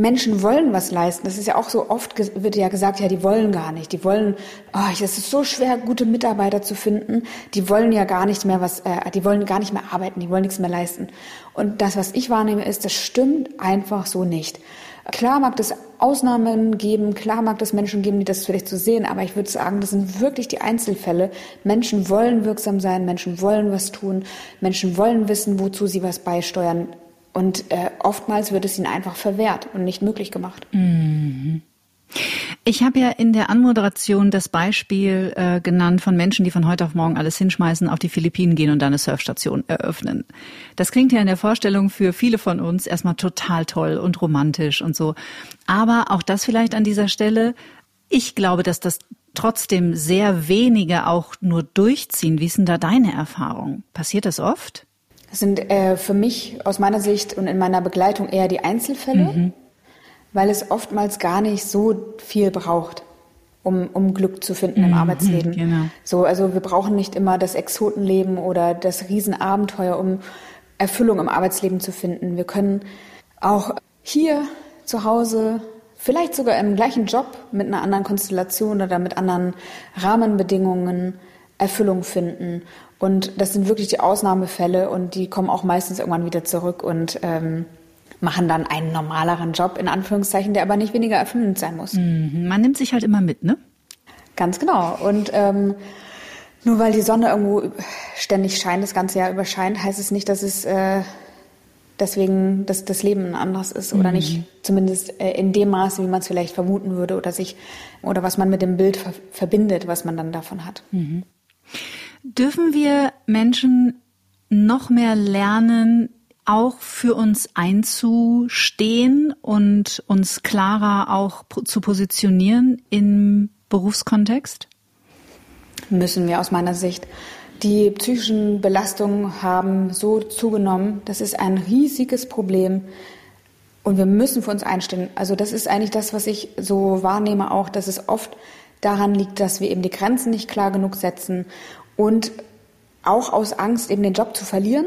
Menschen wollen was leisten. Das ist ja auch so oft wird ja gesagt, ja, die wollen gar nicht. Die wollen, oh, es ist so schwer, gute Mitarbeiter zu finden. Die wollen ja gar nicht mehr was, äh, die wollen gar nicht mehr arbeiten, die wollen nichts mehr leisten. Und das, was ich wahrnehme, ist, das stimmt einfach so nicht. Klar mag es Ausnahmen geben, klar mag es Menschen geben, die das vielleicht so sehen, aber ich würde sagen, das sind wirklich die Einzelfälle. Menschen wollen wirksam sein, Menschen wollen was tun, Menschen wollen wissen, wozu sie was beisteuern. Und äh, oftmals wird es ihnen einfach verwehrt und nicht möglich gemacht. Mhm. Ich habe ja in der Anmoderation das Beispiel äh, genannt von Menschen, die von heute auf morgen alles hinschmeißen, auf die Philippinen gehen und dann eine Surfstation eröffnen. Das klingt ja in der Vorstellung für viele von uns erstmal total toll und romantisch und so. Aber auch das vielleicht an dieser Stelle. Ich glaube, dass das trotzdem sehr wenige auch nur durchziehen. Wie ist denn da deine Erfahrung? Passiert das oft? Das sind äh, für mich aus meiner Sicht und in meiner Begleitung eher die Einzelfälle, mhm. weil es oftmals gar nicht so viel braucht, um, um Glück zu finden mhm, im Arbeitsleben. Genau. So, also wir brauchen nicht immer das Exotenleben oder das Riesenabenteuer, um Erfüllung im Arbeitsleben zu finden. Wir können auch hier zu Hause vielleicht sogar im gleichen Job mit einer anderen Konstellation oder mit anderen Rahmenbedingungen Erfüllung finden. Und das sind wirklich die Ausnahmefälle und die kommen auch meistens irgendwann wieder zurück und ähm, machen dann einen normaleren Job, in Anführungszeichen, der aber nicht weniger erfüllend sein muss. Mhm. Man nimmt sich halt immer mit, ne? Ganz genau. Und ähm, nur weil die Sonne irgendwo ständig scheint, das ganze Jahr überscheint, heißt es nicht, dass es äh, deswegen dass das Leben ein anderes ist oder mhm. nicht zumindest äh, in dem Maße, wie man es vielleicht vermuten würde oder sich oder was man mit dem Bild ver verbindet, was man dann davon hat. Mhm. Dürfen wir Menschen noch mehr lernen, auch für uns einzustehen und uns klarer auch zu positionieren im Berufskontext? Müssen wir aus meiner Sicht. Die psychischen Belastungen haben so zugenommen. Das ist ein riesiges Problem. Und wir müssen für uns einstehen. Also das ist eigentlich das, was ich so wahrnehme auch, dass es oft daran liegt, dass wir eben die Grenzen nicht klar genug setzen und auch aus Angst, eben den Job zu verlieren.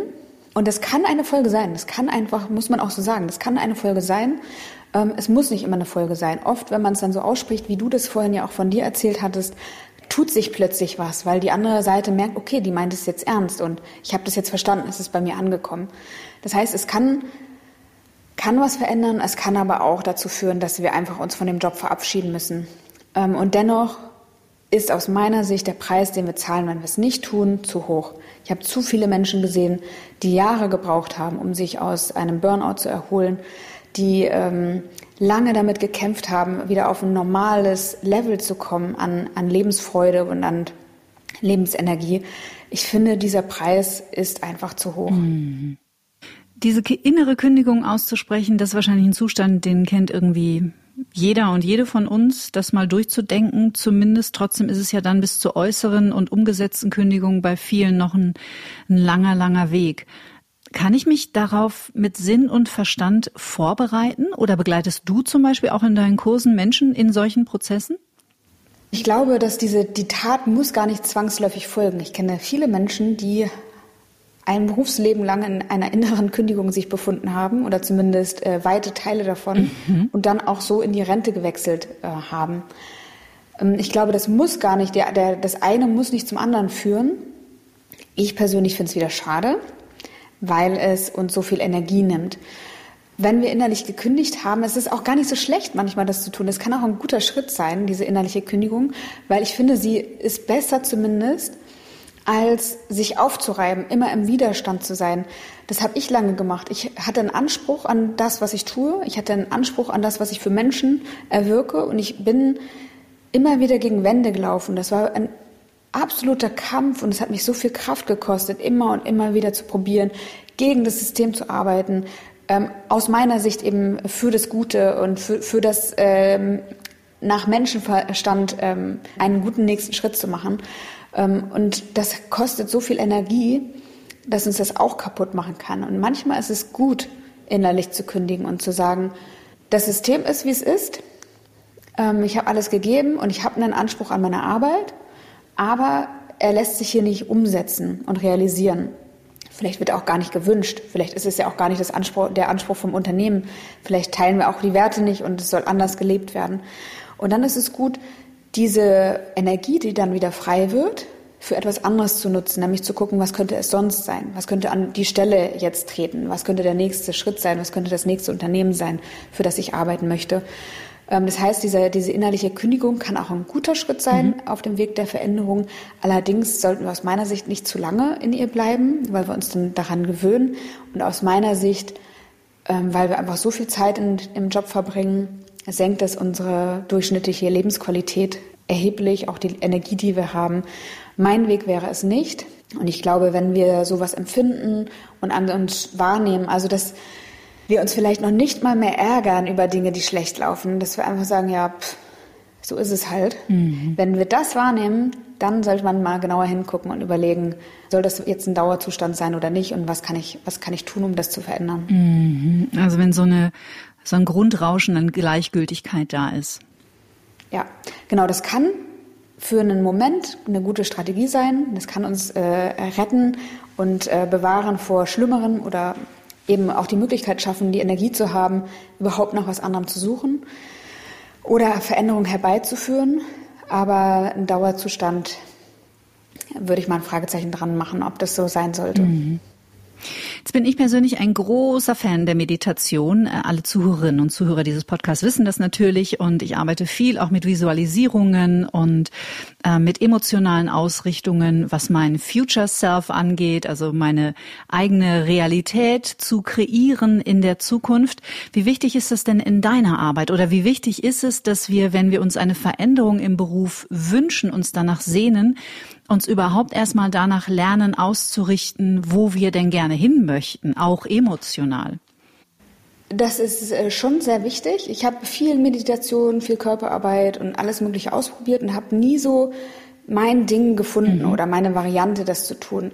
Und das kann eine Folge sein. Das kann einfach, muss man auch so sagen, das kann eine Folge sein. Ähm, es muss nicht immer eine Folge sein. Oft, wenn man es dann so ausspricht, wie du das vorhin ja auch von dir erzählt hattest, tut sich plötzlich was, weil die andere Seite merkt, okay, die meint es jetzt ernst und ich habe das jetzt verstanden, es ist bei mir angekommen. Das heißt, es kann, kann was verändern, es kann aber auch dazu führen, dass wir einfach uns von dem Job verabschieden müssen. Ähm, und dennoch ist aus meiner Sicht der Preis, den wir zahlen, wenn wir es nicht tun, zu hoch. Ich habe zu viele Menschen gesehen, die Jahre gebraucht haben, um sich aus einem Burnout zu erholen, die ähm, lange damit gekämpft haben, wieder auf ein normales Level zu kommen an, an Lebensfreude und an Lebensenergie. Ich finde, dieser Preis ist einfach zu hoch. Mhm. Diese innere Kündigung auszusprechen, das ist wahrscheinlich ein Zustand, den kennt irgendwie jeder und jede von uns, das mal durchzudenken. Zumindest trotzdem ist es ja dann bis zur äußeren und umgesetzten Kündigung bei vielen noch ein, ein langer, langer Weg. Kann ich mich darauf mit Sinn und Verstand vorbereiten oder begleitest du zum Beispiel auch in deinen Kursen Menschen in solchen Prozessen? Ich glaube, dass diese, die Tat muss gar nicht zwangsläufig folgen. Ich kenne viele Menschen, die ein Berufsleben lang in einer inneren Kündigung sich befunden haben oder zumindest äh, weite Teile davon mhm. und dann auch so in die Rente gewechselt äh, haben. Ähm, ich glaube, das muss gar nicht, der, der, das eine muss nicht zum anderen führen. Ich persönlich finde es wieder schade, weil es uns so viel Energie nimmt. Wenn wir innerlich gekündigt haben, es ist auch gar nicht so schlecht, manchmal das zu tun. Es kann auch ein guter Schritt sein, diese innerliche Kündigung, weil ich finde, sie ist besser zumindest, als sich aufzureiben, immer im Widerstand zu sein. Das habe ich lange gemacht. Ich hatte einen Anspruch an das, was ich tue. Ich hatte einen Anspruch an das, was ich für Menschen erwirke. Und ich bin immer wieder gegen Wände gelaufen. Das war ein absoluter Kampf und es hat mich so viel Kraft gekostet, immer und immer wieder zu probieren, gegen das System zu arbeiten. Ähm, aus meiner Sicht eben für das Gute und für, für das ähm, nach Menschenverstand ähm, einen guten nächsten Schritt zu machen. Ähm, und das kostet so viel Energie, dass uns das auch kaputt machen kann. Und manchmal ist es gut, innerlich zu kündigen und zu sagen, das System ist, wie es ist. Ähm, ich habe alles gegeben und ich habe einen Anspruch an meine Arbeit, aber er lässt sich hier nicht umsetzen und realisieren. Vielleicht wird er auch gar nicht gewünscht. Vielleicht ist es ja auch gar nicht Anspruch, der Anspruch vom Unternehmen. Vielleicht teilen wir auch die Werte nicht und es soll anders gelebt werden. Und dann ist es gut, diese Energie, die dann wieder frei wird, für etwas anderes zu nutzen, nämlich zu gucken, was könnte es sonst sein? Was könnte an die Stelle jetzt treten? Was könnte der nächste Schritt sein? Was könnte das nächste Unternehmen sein, für das ich arbeiten möchte? Ähm, das heißt, diese, diese innerliche Kündigung kann auch ein guter Schritt sein mhm. auf dem Weg der Veränderung. Allerdings sollten wir aus meiner Sicht nicht zu lange in ihr bleiben, weil wir uns dann daran gewöhnen. Und aus meiner Sicht, ähm, weil wir einfach so viel Zeit in, im Job verbringen, senkt es unsere durchschnittliche Lebensqualität erheblich, auch die Energie, die wir haben. Mein Weg wäre es nicht. Und ich glaube, wenn wir sowas empfinden und an uns wahrnehmen, also dass wir uns vielleicht noch nicht mal mehr ärgern über Dinge, die schlecht laufen, dass wir einfach sagen, ja, pff, so ist es halt. Mhm. Wenn wir das wahrnehmen, dann sollte man mal genauer hingucken und überlegen, soll das jetzt ein Dauerzustand sein oder nicht und was kann ich, was kann ich tun, um das zu verändern. Mhm. Also wenn so eine so ein Grundrauschen an Gleichgültigkeit da ist. Ja, genau, das kann für einen Moment eine gute Strategie sein. Das kann uns äh, retten und äh, bewahren vor Schlimmeren oder eben auch die Möglichkeit schaffen, die Energie zu haben, überhaupt nach was anderem zu suchen oder Veränderungen herbeizuführen. Aber ein Dauerzustand würde ich mal ein Fragezeichen dran machen, ob das so sein sollte. Mhm. Jetzt bin ich persönlich ein großer Fan der Meditation. Äh, alle Zuhörerinnen und Zuhörer dieses Podcasts wissen das natürlich und ich arbeite viel auch mit Visualisierungen und äh, mit emotionalen Ausrichtungen, was mein Future Self angeht, also meine eigene Realität zu kreieren in der Zukunft. Wie wichtig ist das denn in deiner Arbeit oder wie wichtig ist es, dass wir, wenn wir uns eine Veränderung im Beruf wünschen, uns danach sehnen, uns überhaupt erstmal danach lernen auszurichten, wo wir denn gerne hin möchten, auch emotional. Das ist äh, schon sehr wichtig. Ich habe viel Meditation, viel Körperarbeit und alles Mögliche ausprobiert und habe nie so mein Ding gefunden mhm. oder meine Variante, das zu tun.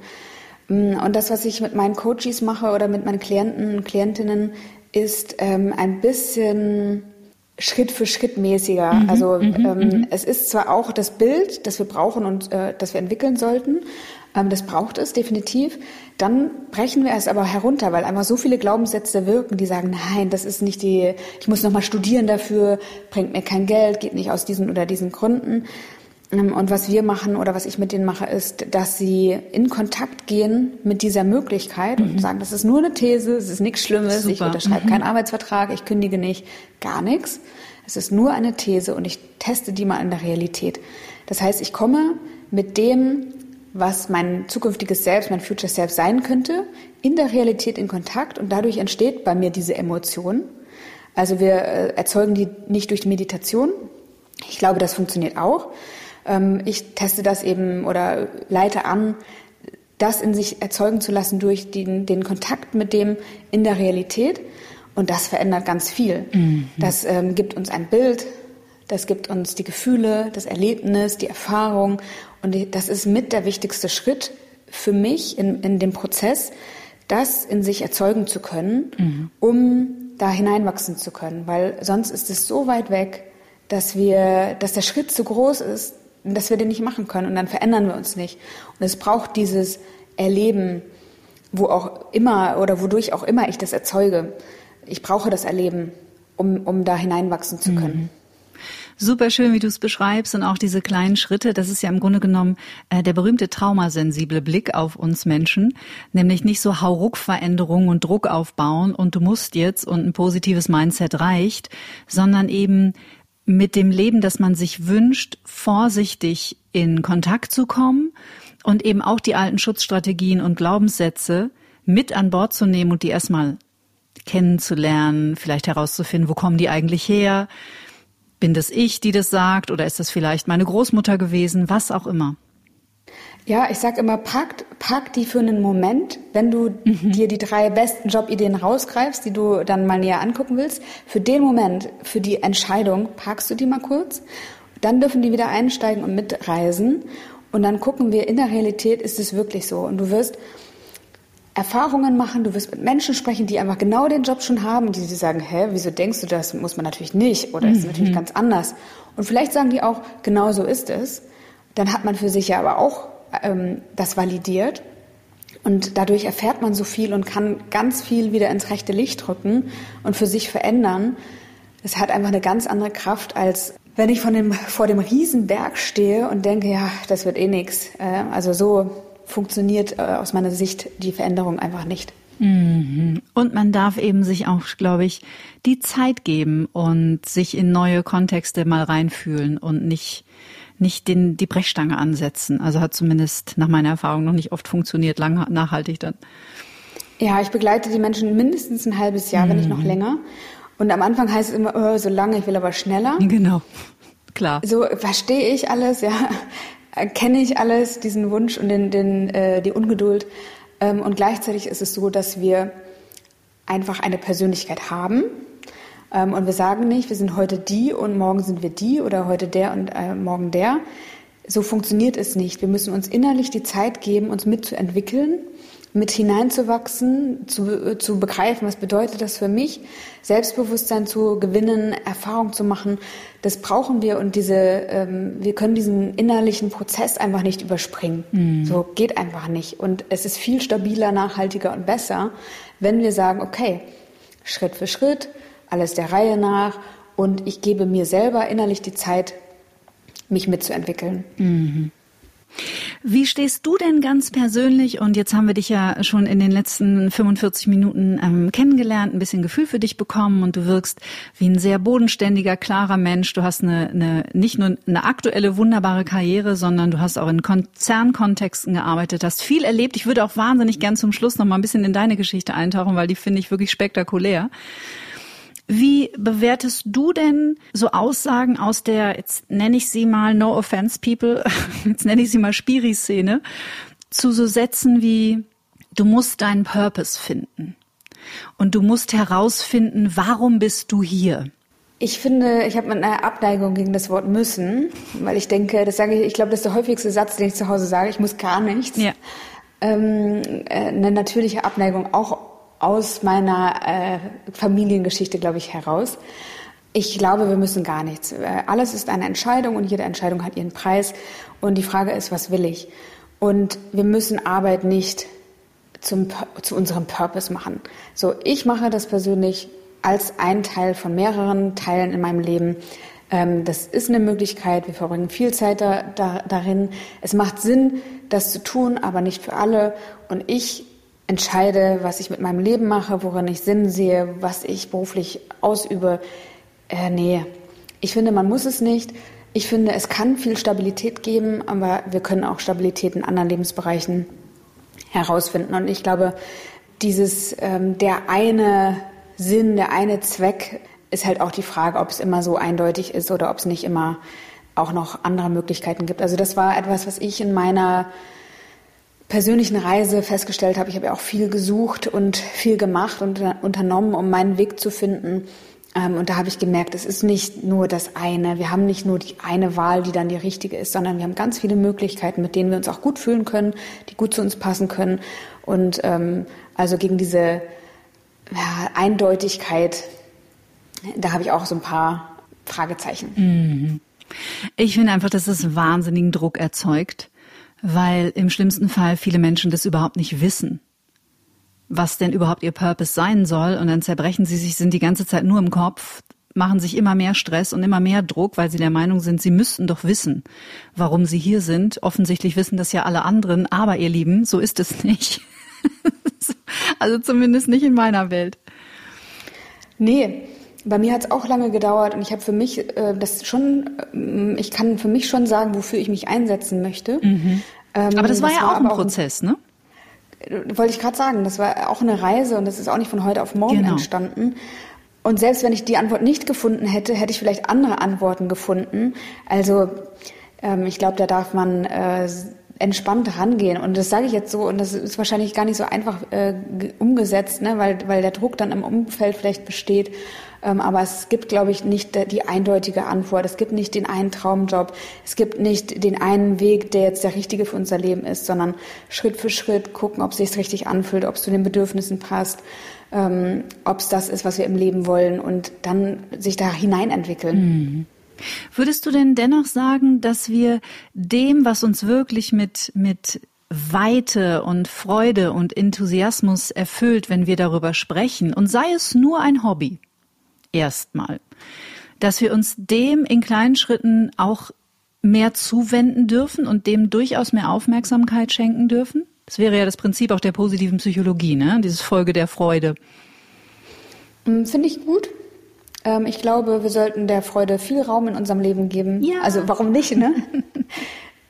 Mm, und das, was ich mit meinen Coaches mache oder mit meinen Klienten und Klientinnen, ist ähm, ein bisschen Schritt für Schritt mäßiger. Mhm, also mhm, ähm, mhm. es ist zwar auch das Bild, das wir brauchen und äh, das wir entwickeln sollten, ähm, das braucht es definitiv. Dann brechen wir es aber herunter, weil einfach so viele Glaubenssätze wirken, die sagen, nein, das ist nicht die, ich muss nochmal studieren dafür, bringt mir kein Geld, geht nicht aus diesen oder diesen Gründen. Ähm, und was wir machen oder was ich mit denen mache, ist, dass sie in Kontakt gehen mit dieser Möglichkeit mhm. und sagen, das ist nur eine These, es ist nichts Schlimmes, Super. ich unterschreibe mhm. keinen Arbeitsvertrag, ich kündige nicht, gar nichts. Es ist nur eine These und ich teste die mal in der Realität. Das heißt, ich komme mit dem, was mein zukünftiges Selbst, mein Future Self sein könnte, in der Realität in Kontakt und dadurch entsteht bei mir diese Emotion. Also wir äh, erzeugen die nicht durch die Meditation. Ich glaube, das funktioniert auch. Ähm, ich teste das eben oder leite an das in sich erzeugen zu lassen durch den, den Kontakt mit dem in der Realität. Und das verändert ganz viel. Mhm. Das ähm, gibt uns ein Bild, das gibt uns die Gefühle, das Erlebnis, die Erfahrung. Und das ist mit der wichtigste Schritt für mich in, in dem Prozess, das in sich erzeugen zu können, mhm. um da hineinwachsen zu können. Weil sonst ist es so weit weg, dass wir, dass der Schritt zu groß ist, dass wir den nicht machen können und dann verändern wir uns nicht. Und es braucht dieses Erleben, wo auch immer oder wodurch auch immer ich das erzeuge. Ich brauche das Erleben, um, um da hineinwachsen zu können. Mhm. Super schön, wie du es beschreibst und auch diese kleinen Schritte. Das ist ja im Grunde genommen äh, der berühmte traumasensible Blick auf uns Menschen, nämlich nicht so Hauruck-Veränderungen und Druck aufbauen und du musst jetzt und ein positives Mindset reicht, sondern eben mit dem Leben, das man sich wünscht, vorsichtig in Kontakt zu kommen und eben auch die alten Schutzstrategien und Glaubenssätze mit an Bord zu nehmen und die erstmal kennenzulernen, vielleicht herauszufinden, wo kommen die eigentlich her, bin das ich, die das sagt, oder ist das vielleicht meine Großmutter gewesen, was auch immer? Ja, ich sag immer, pack, pack die für einen Moment, wenn du mhm. dir die drei besten Jobideen rausgreifst, die du dann mal näher angucken willst. Für den Moment, für die Entscheidung, packst du die mal kurz. Dann dürfen die wieder einsteigen und mitreisen. Und dann gucken wir, in der Realität ist es wirklich so. Und du wirst Erfahrungen machen, du wirst mit Menschen sprechen, die einfach genau den Job schon haben, die, die sagen, hä, wieso denkst du das? Muss man natürlich nicht oder mhm. ist natürlich ganz anders. Und vielleicht sagen die auch, genau so ist es. Dann hat man für sich ja aber auch ähm, das validiert. Und dadurch erfährt man so viel und kann ganz viel wieder ins rechte Licht rücken und für sich verändern. Es hat einfach eine ganz andere Kraft, als wenn ich von dem, vor dem Riesenberg stehe und denke, ja, das wird eh nichts. Äh, also so funktioniert äh, aus meiner Sicht die Veränderung einfach nicht. Mhm. Und man darf eben sich auch, glaube ich, die Zeit geben und sich in neue Kontexte mal reinfühlen und nicht nicht den, die Brechstange ansetzen. Also hat zumindest nach meiner Erfahrung noch nicht oft funktioniert, lang, nachhaltig dann. Ja, ich begleite die Menschen mindestens ein halbes Jahr, mhm. wenn nicht noch mhm. länger. Und am Anfang heißt es immer, oh, so lange, ich will aber schneller. Genau, klar. So verstehe ich alles, ja kenne ich alles, diesen Wunsch und den, den, äh, die Ungeduld. Ähm, und gleichzeitig ist es so, dass wir einfach eine Persönlichkeit haben. Ähm, und wir sagen nicht, wir sind heute die und morgen sind wir die oder heute der und äh, morgen der. So funktioniert es nicht. Wir müssen uns innerlich die Zeit geben, uns mitzuentwickeln mit hineinzuwachsen, zu, zu begreifen, was bedeutet das für mich, Selbstbewusstsein zu gewinnen, Erfahrung zu machen. Das brauchen wir und diese, ähm, wir können diesen innerlichen Prozess einfach nicht überspringen. Mhm. So geht einfach nicht. Und es ist viel stabiler, nachhaltiger und besser, wenn wir sagen, okay, Schritt für Schritt, alles der Reihe nach und ich gebe mir selber innerlich die Zeit, mich mitzuentwickeln. Mhm. Wie stehst du denn ganz persönlich, und jetzt haben wir dich ja schon in den letzten 45 Minuten ähm, kennengelernt, ein bisschen Gefühl für dich bekommen und du wirkst wie ein sehr bodenständiger, klarer Mensch. Du hast eine, eine nicht nur eine aktuelle, wunderbare Karriere, sondern du hast auch in Konzernkontexten gearbeitet, hast viel erlebt. Ich würde auch wahnsinnig gern zum Schluss noch mal ein bisschen in deine Geschichte eintauchen, weil die finde ich wirklich spektakulär. Wie bewertest du denn so Aussagen aus der, jetzt nenne ich sie mal No Offense People, jetzt nenne ich sie mal Spiri-Szene, zu so Sätzen wie, du musst deinen Purpose finden und du musst herausfinden, warum bist du hier? Ich finde, ich habe eine Abneigung gegen das Wort müssen, weil ich denke, das sage ich, ich glaube, das ist der häufigste Satz, den ich zu Hause sage, ich muss gar nichts. Ja. Ähm, äh, eine natürliche Abneigung auch aus meiner äh, Familiengeschichte, glaube ich, heraus. Ich glaube, wir müssen gar nichts. Äh, alles ist eine Entscheidung und jede Entscheidung hat ihren Preis. Und die Frage ist, was will ich? Und wir müssen Arbeit nicht zum, zu unserem Purpose machen. So, ich mache das persönlich als ein Teil von mehreren Teilen in meinem Leben. Ähm, das ist eine Möglichkeit. Wir verbringen viel Zeit da, da, darin. Es macht Sinn, das zu tun, aber nicht für alle. Und ich entscheide, was ich mit meinem Leben mache, worin ich Sinn sehe, was ich beruflich ausübe. Äh, nee, ich finde, man muss es nicht. Ich finde, es kann viel Stabilität geben, aber wir können auch Stabilität in anderen Lebensbereichen herausfinden. Und ich glaube, dieses, ähm, der eine Sinn, der eine Zweck ist halt auch die Frage, ob es immer so eindeutig ist oder ob es nicht immer auch noch andere Möglichkeiten gibt. Also das war etwas, was ich in meiner persönlichen Reise festgestellt habe, ich habe ja auch viel gesucht und viel gemacht und unternommen, um meinen Weg zu finden. Ähm, und da habe ich gemerkt, es ist nicht nur das eine. Wir haben nicht nur die eine Wahl, die dann die richtige ist, sondern wir haben ganz viele Möglichkeiten, mit denen wir uns auch gut fühlen können, die gut zu uns passen können. Und ähm, also gegen diese ja, Eindeutigkeit, da habe ich auch so ein paar Fragezeichen. Mhm. Ich finde einfach, dass es wahnsinnigen Druck erzeugt, weil im schlimmsten Fall viele Menschen das überhaupt nicht wissen was denn überhaupt ihr Purpose sein soll. Und dann zerbrechen sie sich, sind die ganze Zeit nur im Kopf, machen sich immer mehr Stress und immer mehr Druck, weil sie der Meinung sind, sie müssten doch wissen, warum sie hier sind. Offensichtlich wissen das ja alle anderen, aber ihr Lieben, so ist es nicht. also zumindest nicht in meiner Welt. Nee, bei mir hat es auch lange gedauert und ich habe für mich äh, das schon, äh, ich kann für mich schon sagen, wofür ich mich einsetzen möchte. Mhm. Ähm, aber das war das ja war auch ein Prozess, ne? wollte ich gerade sagen, das war auch eine Reise und das ist auch nicht von heute auf morgen genau. entstanden. Und selbst wenn ich die Antwort nicht gefunden hätte, hätte ich vielleicht andere Antworten gefunden. Also ähm, ich glaube, da darf man äh, entspannt rangehen. Und das sage ich jetzt so, und das ist wahrscheinlich gar nicht so einfach äh, umgesetzt, ne? weil, weil der Druck dann im Umfeld vielleicht besteht. Ähm, aber es gibt, glaube ich, nicht die eindeutige Antwort. Es gibt nicht den einen Traumjob. Es gibt nicht den einen Weg, der jetzt der richtige für unser Leben ist, sondern Schritt für Schritt gucken, ob es sich richtig anfühlt, ob es zu den Bedürfnissen passt, ähm, ob es das ist, was wir im Leben wollen und dann sich da hineinentwickeln. Mhm. Würdest du denn dennoch sagen, dass wir dem, was uns wirklich mit, mit Weite und Freude und Enthusiasmus erfüllt, wenn wir darüber sprechen, und sei es nur ein Hobby, erstmal, dass wir uns dem in kleinen Schritten auch mehr zuwenden dürfen und dem durchaus mehr Aufmerksamkeit schenken dürfen? Das wäre ja das Prinzip auch der positiven Psychologie, ne? Dieses Folge der Freude. Hm, finde ich gut. Ähm, ich glaube, wir sollten der Freude viel Raum in unserem Leben geben. Ja. Also warum nicht, ne?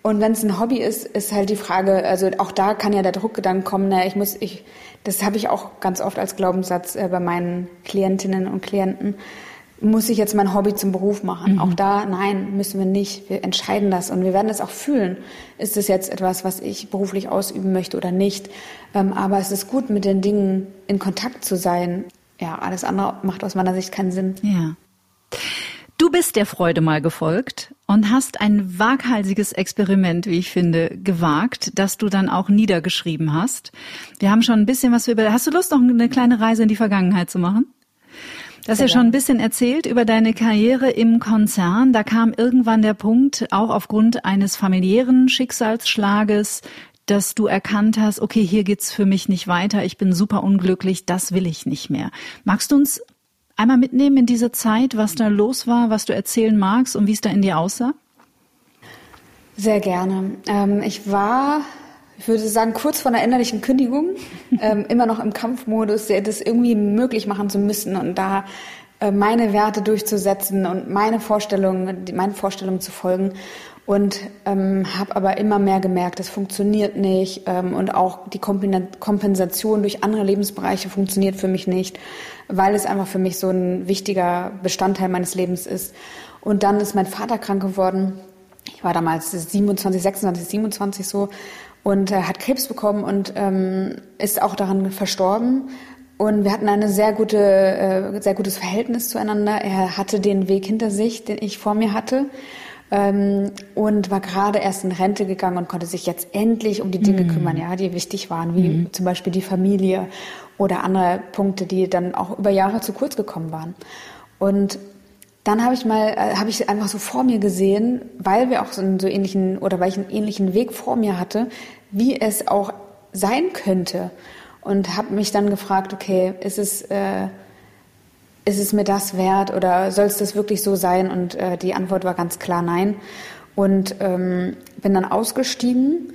Und wenn es ein Hobby ist, ist halt die Frage, also auch da kann ja der Druckgedanke kommen, ne, ich muss, ich, das habe ich auch ganz oft als Glaubenssatz äh, bei meinen Klientinnen und Klienten, muss ich jetzt mein Hobby zum Beruf machen? Mhm. Auch da, nein, müssen wir nicht. Wir entscheiden das und wir werden das auch fühlen. Ist es jetzt etwas, was ich beruflich ausüben möchte oder nicht? Ähm, aber es ist gut, mit den Dingen in Kontakt zu sein ja, alles andere macht aus meiner Sicht keinen Sinn. Ja. Du bist der Freude mal gefolgt und hast ein waghalsiges Experiment, wie ich finde, gewagt, das du dann auch niedergeschrieben hast. Wir haben schon ein bisschen was über. Hast du Lust, noch eine kleine Reise in die Vergangenheit zu machen? Du hast ja schon ein bisschen erzählt über deine Karriere im Konzern. Da kam irgendwann der Punkt, auch aufgrund eines familiären Schicksalsschlages, dass du erkannt hast, okay, hier geht's für mich nicht weiter, ich bin super unglücklich, das will ich nicht mehr. Magst du uns einmal mitnehmen in diese Zeit, was da los war, was du erzählen magst und wie es da in dir aussah? Sehr gerne. Ähm, ich war, ich würde sagen, kurz vor einer innerlichen Kündigung, ähm, immer noch im Kampfmodus, das irgendwie möglich machen zu müssen und da äh, meine Werte durchzusetzen und meine Vorstellungen, meinen Vorstellungen zu folgen und ähm, habe aber immer mehr gemerkt, das funktioniert nicht ähm, und auch die Kompensation durch andere Lebensbereiche funktioniert für mich nicht, weil es einfach für mich so ein wichtiger Bestandteil meines Lebens ist. Und dann ist mein Vater krank geworden. Ich war damals 27, 26, 27 so und äh, hat Krebs bekommen und ähm, ist auch daran verstorben. Und wir hatten eine sehr gute, äh, sehr gutes Verhältnis zueinander. Er hatte den Weg hinter sich, den ich vor mir hatte ähm, und war gerade erst in Rente gegangen und konnte sich jetzt endlich um die Dinge mhm. kümmern, ja, die wichtig waren, wie mhm. zum Beispiel die Familie oder andere Punkte, die dann auch über Jahre zu kurz gekommen waren. Und dann habe ich mal, äh, habe ich einfach so vor mir gesehen, weil wir auch so einen so ähnlichen oder weil ich einen ähnlichen Weg vor mir hatte, wie es auch sein könnte. Und habe mich dann gefragt, okay, ist es äh, ist es mir das wert oder soll es das wirklich so sein? Und äh, die Antwort war ganz klar nein. Und ähm, bin dann ausgestiegen.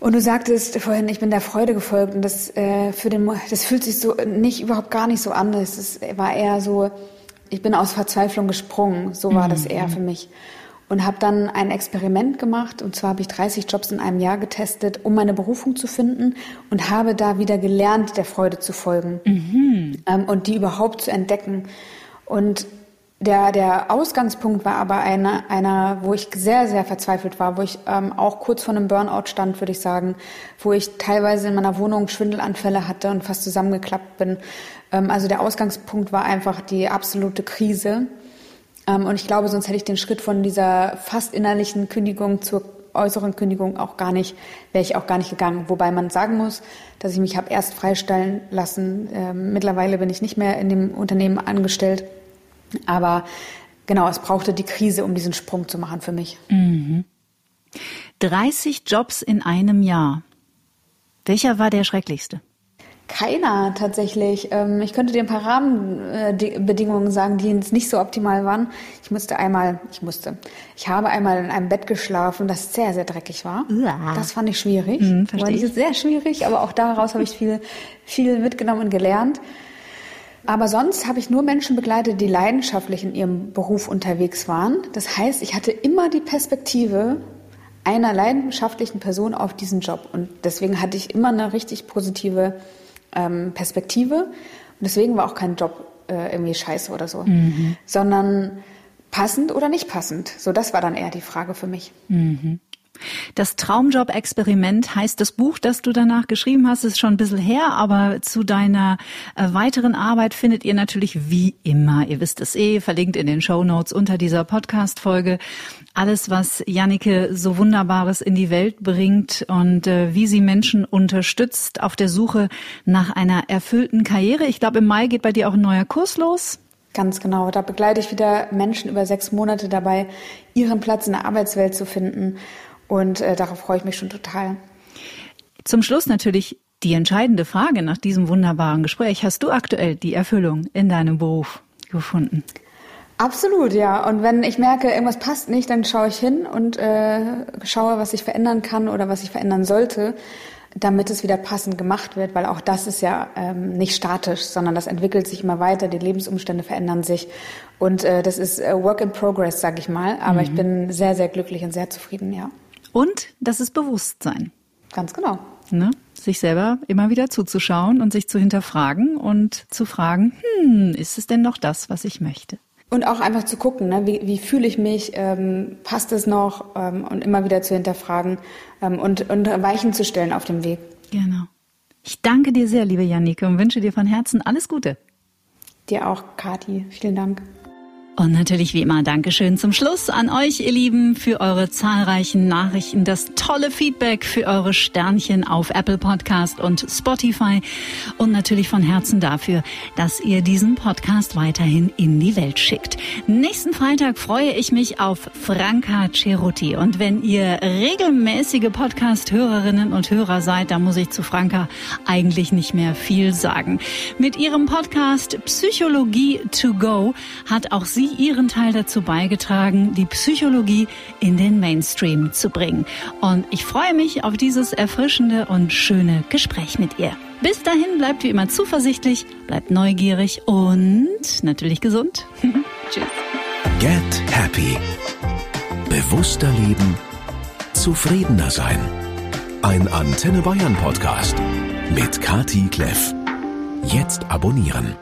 Und du sagtest vorhin, ich bin der Freude gefolgt und das äh, für den, das fühlt sich so nicht überhaupt gar nicht so an. Es war eher so, ich bin aus Verzweiflung gesprungen. So war mhm. das eher für mich und habe dann ein Experiment gemacht. Und zwar habe ich 30 Jobs in einem Jahr getestet, um meine Berufung zu finden und habe da wieder gelernt, der Freude zu folgen mhm. ähm, und die überhaupt zu entdecken. Und Der, der Ausgangspunkt war aber einer, einer, wo ich sehr, sehr verzweifelt war, wo ich ähm, auch kurz vor einem Burnout stand, würde ich sagen, wo ich teilweise in meiner Wohnung Schwindelanfälle hatte und fast zusammengeklappt bin. Ähm, also der Ausgangspunkt war einfach die absolute Krise. Ähm, und ich glaube, sonst hätte ich den Schritt von dieser fast innerlichen Kündigung zur äußeren Kündigung auch gar nicht, wäre ich auch gar nicht gegangen. Wobei man sagen muss, dass ich mich habe erst freistellen lassen. Ähm, mittlerweile bin ich nicht mehr in dem Unternehmen angestellt aber genau, es brauchte die Krise, um diesen Sprung zu machen für mich. Mhm. 30 Jobs in einem Jahr. Welcher war der schrecklichste? Keiner tatsächlich. Ähm, ich könnte dir ein paar Rahmenbedingungen sagen, die jetzt nicht so optimal waren. Ich musste einmal, ich musste, ich habe einmal in einem Bett geschlafen, das sehr, sehr dreckig war. Uah. Das fand ich schwierig. Mhm, verstehe ich. sehr schwierig, aber auch daraus habe ich viel, viel mitgenommen und gelernt. Aber sonst habe ich nur Menschen begleitet, die leidenschaftlich in ihrem Beruf unterwegs waren. Das heißt, ich hatte immer die Perspektive einer leidenschaftlichen Person auf diesen Job. Und deswegen hatte ich immer eine richtig positive ähm, Perspektive. Und deswegen war auch kein Job äh, irgendwie scheiße oder so, mhm. sondern passend oder nicht passend. So, das war dann eher die Frage für mich. Mhm. Das Traumjob-Experiment heißt das Buch, das du danach geschrieben hast, ist schon ein bisschen her, aber zu deiner äh, weiteren Arbeit findet ihr natürlich wie immer, ihr wisst es eh, verlinkt in den Show Notes unter dieser Podcast-Folge, alles, was Jannike so Wunderbares in die Welt bringt und äh, wie sie Menschen unterstützt auf der Suche nach einer erfüllten Karriere. Ich glaube, im Mai geht bei dir auch ein neuer Kurs los. Ganz genau. Da begleite ich wieder Menschen über sechs Monate dabei, ihren Platz in der Arbeitswelt zu finden und äh, darauf freue ich mich schon total. Zum Schluss natürlich die entscheidende Frage nach diesem wunderbaren Gespräch. Hast du aktuell die Erfüllung in deinem Beruf gefunden? Absolut, ja. Und wenn ich merke, irgendwas passt nicht, dann schaue ich hin und äh, schaue, was ich verändern kann oder was ich verändern sollte, damit es wieder passend gemacht wird, weil auch das ist ja ähm, nicht statisch, sondern das entwickelt sich immer weiter, die Lebensumstände verändern sich und äh, das ist äh, Work in Progress, sage ich mal. Aber mhm. ich bin sehr, sehr glücklich und sehr zufrieden, ja. Und das ist Bewusstsein. Ganz genau. Ne? Sich selber immer wieder zuzuschauen und sich zu hinterfragen und zu fragen, hm, ist es denn noch das, was ich möchte? Und auch einfach zu gucken, ne? wie, wie fühle ich mich, ähm, passt es noch ähm, und immer wieder zu hinterfragen ähm, und, und Weichen zu stellen auf dem Weg. Genau. Ich danke dir sehr, liebe Janike, und wünsche dir von Herzen alles Gute. Dir auch, Kati. Vielen Dank. Und natürlich wie immer Dankeschön zum Schluss an euch, ihr Lieben, für eure zahlreichen Nachrichten, das tolle Feedback, für eure Sternchen auf Apple Podcast und Spotify und natürlich von Herzen dafür, dass ihr diesen Podcast weiterhin in die Welt schickt. Nächsten Freitag freue ich mich auf Franca Ceruti und wenn ihr regelmäßige Podcast-Hörerinnen und Hörer seid, dann muss ich zu Franca eigentlich nicht mehr viel sagen. Mit ihrem Podcast Psychologie to go hat auch sie Sie Ihren Teil dazu beigetragen, die Psychologie in den Mainstream zu bringen. Und ich freue mich auf dieses erfrischende und schöne Gespräch mit ihr. Bis dahin bleibt wie immer zuversichtlich, bleibt neugierig und natürlich gesund. Tschüss. Get Happy. Bewusster leben. Zufriedener sein. Ein Antenne Bayern Podcast mit Kati Kleff. Jetzt abonnieren.